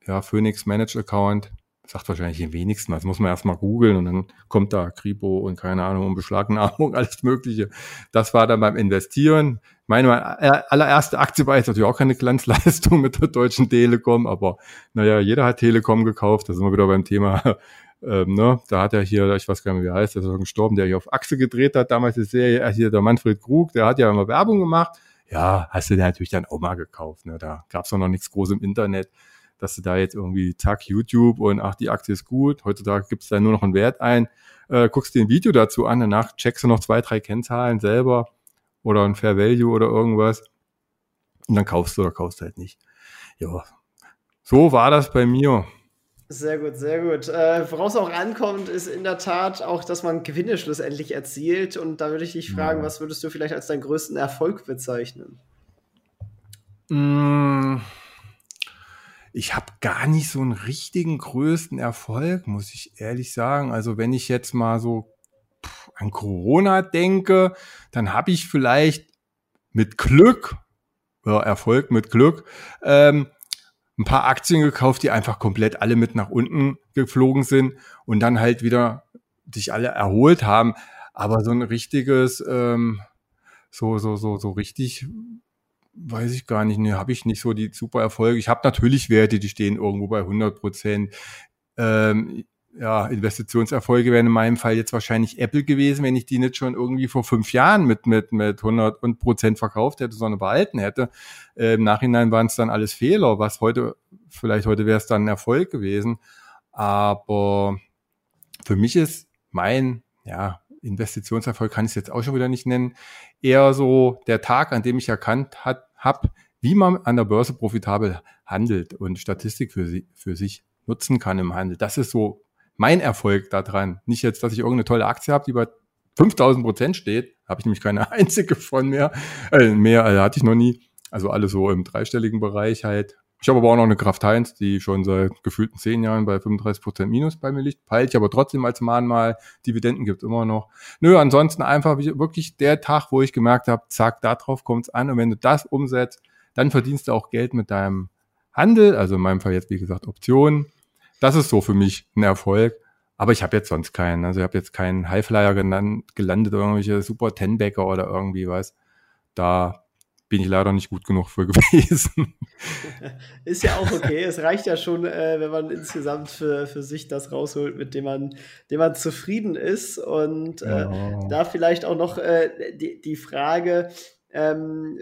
ja, Phoenix Managed Account sagt wahrscheinlich den wenigsten. Das muss man erstmal googeln und dann kommt da Kripo und keine Ahnung, um Beschlagnahmung, alles Mögliche. Das war dann beim Investieren. Meine allererste Aktie war jetzt natürlich auch keine Glanzleistung mit der Deutschen Telekom, aber naja, jeder hat Telekom gekauft. Da sind wir wieder beim Thema ähm, ne, da hat er hier, ich weiß gar nicht mehr, wie er heißt, der ist gestorben, der hier auf Achse gedreht hat, damals die Serie, hier der Manfred Krug, der hat ja immer Werbung gemacht. Ja, hast du den natürlich dann auch mal gekauft. Ne? Da gab's doch noch nichts groß im Internet, dass du da jetzt irgendwie zack, YouTube und ach, die Aktie ist gut. Heutzutage gibt's da nur noch einen Wert ein. Äh, guckst dir ein Video dazu an, danach checkst du noch zwei, drei Kennzahlen selber oder ein Fair Value oder irgendwas. Und dann kaufst du oder kaufst halt nicht. Ja, so war das bei mir. Sehr gut, sehr gut. Äh, woraus auch ankommt, ist in der Tat auch, dass man Gewinne schlussendlich erzielt. Und da würde ich dich fragen, was würdest du vielleicht als deinen größten Erfolg bezeichnen? Mm, ich habe gar nicht so einen richtigen größten Erfolg, muss ich ehrlich sagen. Also wenn ich jetzt mal so an Corona denke, dann habe ich vielleicht mit Glück, ja, Erfolg mit Glück, ähm, ein paar Aktien gekauft, die einfach komplett alle mit nach unten geflogen sind und dann halt wieder sich alle erholt haben. Aber so ein richtiges, ähm, so, so, so, so richtig, weiß ich gar nicht, ne, habe ich nicht so die super Erfolge. Ich habe natürlich Werte, die stehen irgendwo bei 100 Prozent. Ähm, ja, Investitionserfolge wären in meinem Fall jetzt wahrscheinlich Apple gewesen, wenn ich die nicht schon irgendwie vor fünf Jahren mit, mit, mit 100 Prozent verkauft hätte, sondern behalten hätte. Äh, Im Nachhinein waren es dann alles Fehler, was heute, vielleicht heute wäre es dann ein Erfolg gewesen. Aber für mich ist mein, ja, Investitionserfolg kann ich es jetzt auch schon wieder nicht nennen, eher so der Tag, an dem ich erkannt hat, habe, wie man an der Börse profitabel handelt und Statistik für, sie, für sich nutzen kann im Handel. Das ist so mein Erfolg daran. Nicht jetzt, dass ich irgendeine tolle Aktie habe, die bei 5000 Prozent steht. Habe ich nämlich keine einzige von mehr. Äh, mehr äh, hatte ich noch nie. Also alles so im dreistelligen Bereich halt. Ich habe aber auch noch eine Kraft Heinz, die schon seit gefühlten zehn Jahren bei 35 Prozent Minus bei mir liegt. Peilt ich aber trotzdem als Mahnmal. Dividenden gibt immer noch. Nö, ansonsten einfach wirklich der Tag, wo ich gemerkt habe, zack, da drauf kommt's an. Und wenn du das umsetzt, dann verdienst du auch Geld mit deinem Handel. Also in meinem Fall jetzt, wie gesagt, Optionen. Das ist so für mich ein Erfolg. Aber ich habe jetzt sonst keinen. Also ich habe jetzt keinen Highflyer gelandet, oder irgendwelche Super Tenbacker oder irgendwie was. Da bin ich leider nicht gut genug für gewesen. Ist ja auch okay. es reicht ja schon, äh, wenn man insgesamt für, für sich das rausholt, mit dem man, dem man zufrieden ist. Und äh, ja. da vielleicht auch noch äh, die, die Frage, ähm,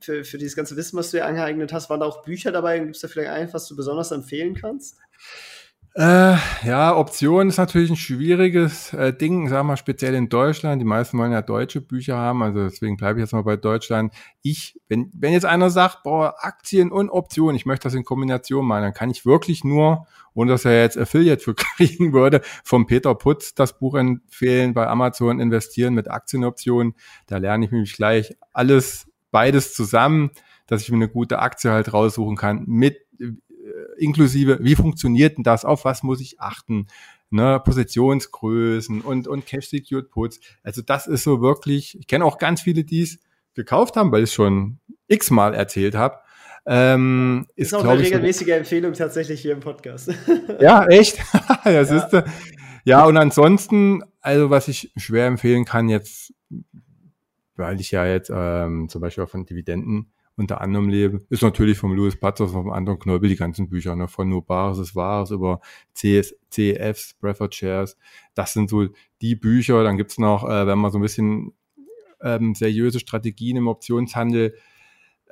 für, für dieses ganze Wissen, was du dir angeeignet hast, waren da auch Bücher dabei? Gibt es da vielleicht eins, was du besonders empfehlen kannst? Äh, ja, Option ist natürlich ein schwieriges äh, Ding, sag mal speziell in Deutschland. Die meisten wollen ja deutsche Bücher haben, also deswegen bleibe ich jetzt mal bei Deutschland. Ich, wenn, wenn jetzt einer sagt, boah, Aktien und Optionen, ich möchte das in Kombination machen, dann kann ich wirklich nur, ohne dass er jetzt Affiliate für kriegen würde, vom Peter Putz das Buch empfehlen, bei Amazon investieren mit Aktienoptionen. Da lerne ich nämlich gleich alles, beides zusammen, dass ich mir eine gute Aktie halt raussuchen kann mit inklusive, wie funktioniert denn das, auf was muss ich achten, ne, Positionsgrößen und, und Cash-Secured Puts. Also das ist so wirklich, ich kenne auch ganz viele, die es gekauft haben, weil ich es schon x-mal erzählt habe. Ähm, ist, ist auch eine regelmäßige so, Empfehlung tatsächlich hier im Podcast. ja, echt? das ja. ist ja, und ansonsten, also was ich schwer empfehlen kann jetzt, weil ich ja jetzt ähm, zum Beispiel auch von Dividenden unter anderem leben, ist natürlich vom Louis Patzos und vom Anton Knäubel die ganzen Bücher, ne? von nur Bares ist Wahres über CS, CEFs, Preferred Shares. Das sind so die Bücher. Dann gibt's noch, äh, wenn man so ein bisschen ähm, seriöse Strategien im Optionshandel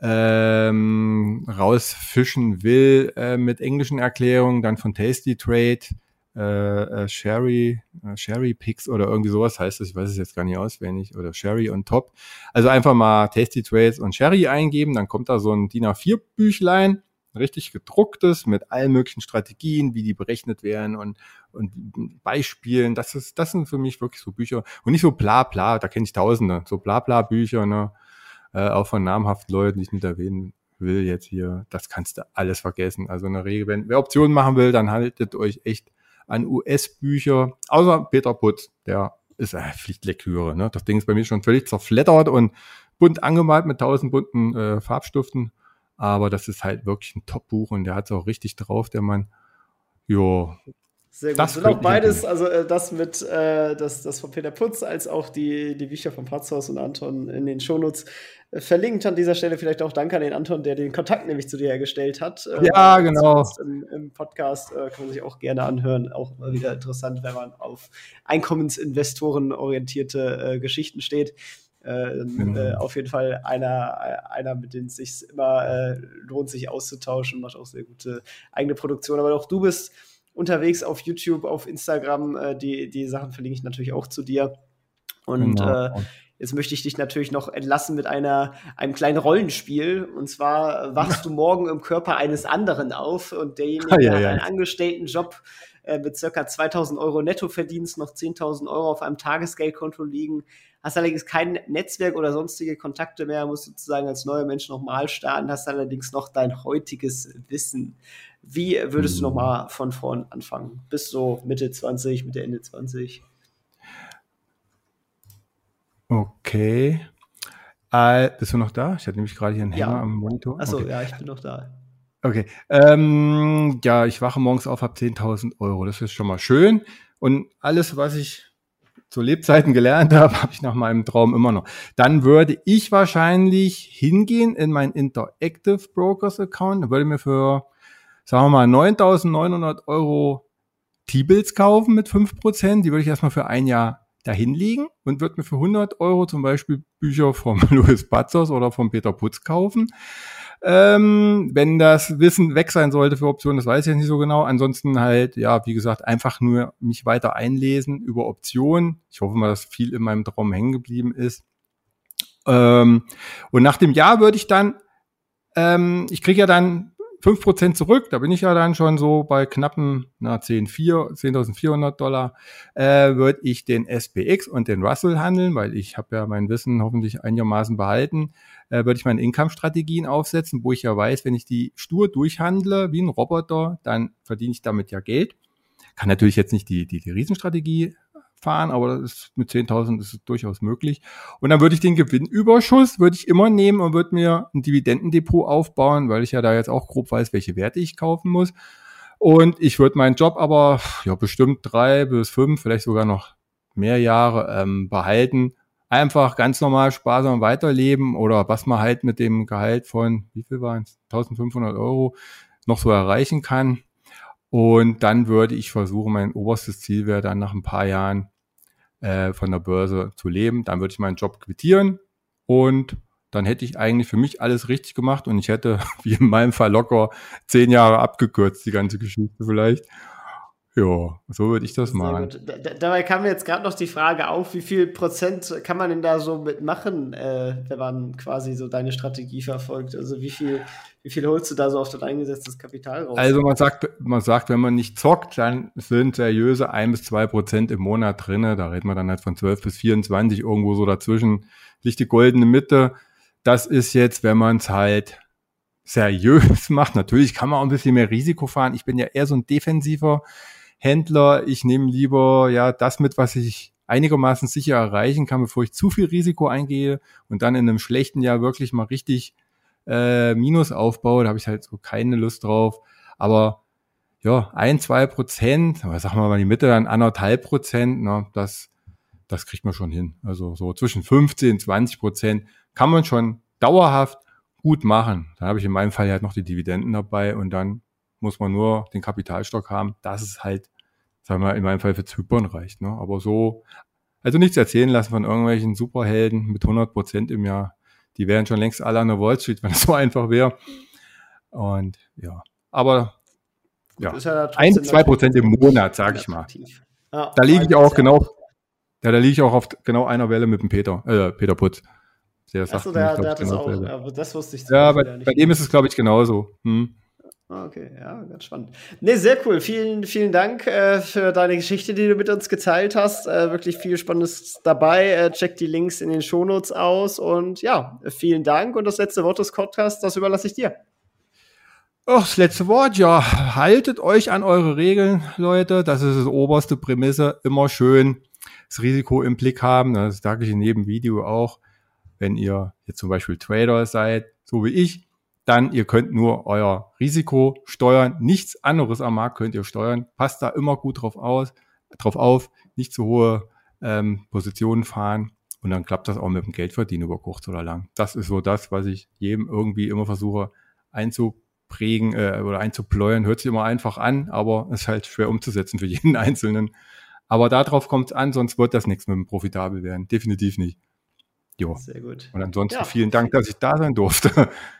ähm, rausfischen will äh, mit englischen Erklärungen, dann von Tasty Trade, äh, äh, Sherry, äh, Sherry Picks oder irgendwie sowas heißt das, ich weiß es jetzt gar nicht auswendig, oder Sherry on top. Also einfach mal Tasty Trades und Sherry eingeben, dann kommt da so ein DIN A4 Büchlein, richtig gedrucktes mit allen möglichen Strategien, wie die berechnet werden und, und Beispielen. Das ist, das sind für mich wirklich so Bücher und nicht so bla bla, da kenne ich tausende, so bla bla Bücher, ne, äh, auch von namhaften Leuten, die ich nicht erwähnen will jetzt hier, das kannst du alles vergessen. Also in der Regel, wenn wer Optionen machen will, dann haltet euch echt an US-Bücher, außer Peter Putz, der ist äh, Pflichtlektüre. Ne? Das Ding ist bei mir schon völlig zerfleddert und bunt angemalt mit tausend bunten äh, Farbstiften. Aber das ist halt wirklich ein Top-Buch und der hat es auch richtig drauf, der Mann. Jo, sehr gut. Das sind auch beides, also äh, das mit äh, das, das von Peter Putz als auch die, die Bücher von Patzhaus und Anton in den Shownotes äh, verlinkt. An dieser Stelle vielleicht auch Danke an den Anton, der den Kontakt nämlich zu dir hergestellt hat. Äh, ja, genau. Im, Im, Podcast äh, kann man sich auch gerne anhören. Auch mal wieder interessant, wenn man auf Einkommensinvestoren orientierte äh, Geschichten steht. Genau. auf jeden Fall einer, einer mit dem es sich immer lohnt, sich auszutauschen, macht auch sehr gute eigene Produktion. Aber auch du bist unterwegs auf YouTube, auf Instagram. Äh, die, die Sachen verlinke ich natürlich auch zu dir. Und genau. äh, jetzt möchte ich dich natürlich noch entlassen mit einer, einem kleinen Rollenspiel. Und zwar wachst du morgen im Körper eines anderen auf und derjenige, der hat einen Angestelltenjob äh, mit circa 2000 Euro Nettoverdienst, noch 10.000 Euro auf einem Tagesgeldkonto liegen, hast allerdings kein Netzwerk oder sonstige Kontakte mehr, musst sozusagen als neuer Mensch nochmal starten, hast allerdings noch dein heutiges Wissen. Wie würdest du nochmal von vorn anfangen? Bis so Mitte 20, Mitte Ende 20? Okay. Äh, bist du noch da? Ich hatte nämlich gerade hier einen Hänger ja. am Monitor. Achso, okay. ja, ich bin noch da. Okay. Ähm, ja, ich wache morgens auf, habe 10.000 Euro. Das ist schon mal schön. Und alles, was ich zu Lebzeiten gelernt habe, habe ich nach meinem Traum immer noch. Dann würde ich wahrscheinlich hingehen in mein Interactive Brokers Account. Würde mir für, sagen wir mal, 9.900 Euro T-Bills kaufen mit 5%. Die würde ich erstmal für ein Jahr dahin liegen und würde mir für 100 Euro zum Beispiel Bücher vom Louis Batzos oder vom Peter Putz kaufen. Ähm, wenn das Wissen weg sein sollte für Optionen, das weiß ich nicht so genau. Ansonsten halt, ja, wie gesagt, einfach nur mich weiter einlesen über Optionen. Ich hoffe mal, dass viel in meinem Traum hängen geblieben ist. Ähm, und nach dem Jahr würde ich dann, ähm, ich kriege ja dann 5% zurück, da bin ich ja dann schon so bei knappen na, 10.400 10 Dollar, äh, würde ich den SPX und den Russell handeln, weil ich habe ja mein Wissen hoffentlich einigermaßen behalten, äh, würde ich meine Income-Strategien aufsetzen, wo ich ja weiß, wenn ich die stur durchhandle wie ein Roboter, dann verdiene ich damit ja Geld. Kann natürlich jetzt nicht die, die, die Riesenstrategie fahren, aber das ist mit 10.000 ist es durchaus möglich. Und dann würde ich den Gewinnüberschuss würde ich immer nehmen und würde mir ein Dividendendepot aufbauen, weil ich ja da jetzt auch grob weiß, welche Werte ich kaufen muss. Und ich würde meinen Job aber ja bestimmt drei bis fünf, vielleicht sogar noch mehr Jahre ähm, behalten. Einfach ganz normal sparsam weiterleben oder was man halt mit dem Gehalt von, wie viel waren es, 1500 Euro noch so erreichen kann. Und dann würde ich versuchen, mein oberstes Ziel wäre dann nach ein paar Jahren äh, von der Börse zu leben. Dann würde ich meinen Job quittieren und dann hätte ich eigentlich für mich alles richtig gemacht und ich hätte, wie in meinem Fall, locker zehn Jahre abgekürzt, die ganze Geschichte vielleicht. Ja, so würde ich das machen. dabei kam mir jetzt gerade noch die Frage auf, wie viel Prozent kann man denn da so mitmachen, äh, wenn man quasi so deine Strategie verfolgt? Also wie viel, wie viel holst du da so auf dein eingesetztes Kapital raus? Also man sagt, man sagt, wenn man nicht zockt, dann sind seriöse ein bis zwei Prozent im Monat drinne. Da redet man dann halt von 12 bis 24, irgendwo so dazwischen liegt die goldene Mitte. Das ist jetzt, wenn man es halt seriös macht. Natürlich kann man auch ein bisschen mehr Risiko fahren. Ich bin ja eher so ein defensiver Händler, ich nehme lieber ja das mit, was ich einigermaßen sicher erreichen kann, bevor ich zu viel Risiko eingehe und dann in einem schlechten Jahr wirklich mal richtig äh, Minus aufbaue. Da habe ich halt so keine Lust drauf. Aber ja, ein, zwei Prozent, aber sagen wir mal die Mitte dann anderthalb Prozent, ne, das, das kriegt man schon hin. Also so zwischen 15, 20 Prozent kann man schon dauerhaft gut machen. Da habe ich in meinem Fall halt noch die Dividenden dabei und dann muss man nur den Kapitalstock haben, dass es halt, sagen wir in meinem Fall für Zypern reicht. Ne? Aber so, also nichts erzählen lassen von irgendwelchen Superhelden mit 100 Prozent im Jahr. Die wären schon längst alle an der Wall Street, wenn es so einfach wäre. Und ja, aber ja, ja ein, zwei Prozent im Monat, sag ich mal. Ja, da liege ich auch genau, ja, da liege ich auch auf genau einer Welle mit dem Peter, äh, Peter Putz. Der sagt, Achso, der, der hat das auch, ja, das wusste ich Ja, bei, bei dem ist es, glaube ich, genauso. Hm. Ah, okay, ja, ganz spannend. Ne, sehr cool. Vielen, vielen Dank äh, für deine Geschichte, die du mit uns geteilt hast. Äh, wirklich viel Spannendes dabei. Äh, check die Links in den Shownotes aus und ja, vielen Dank. Und das letzte Wort des Podcasts, das überlasse ich dir. Ach, das letzte Wort, ja. Haltet euch an eure Regeln, Leute. Das ist das oberste Prämisse. Immer schön das Risiko im Blick haben. Das sage ich in jedem Video auch. Wenn ihr jetzt zum Beispiel Trader seid, so wie ich, dann ihr könnt nur euer Risiko steuern. Nichts anderes am Markt könnt ihr steuern. Passt da immer gut drauf aus, drauf auf, nicht zu hohe ähm, Positionen fahren. Und dann klappt das auch mit dem Geldverdienen über kurz oder lang. Das ist so das, was ich jedem irgendwie immer versuche einzuprägen äh, oder einzupläuen. Hört sich immer einfach an, aber ist halt schwer umzusetzen für jeden Einzelnen. Aber darauf kommt es an, sonst wird das nichts mit dem profitabel werden. Definitiv nicht. Jo. Sehr gut. Und ansonsten ja. vielen Dank, dass ich da sein durfte.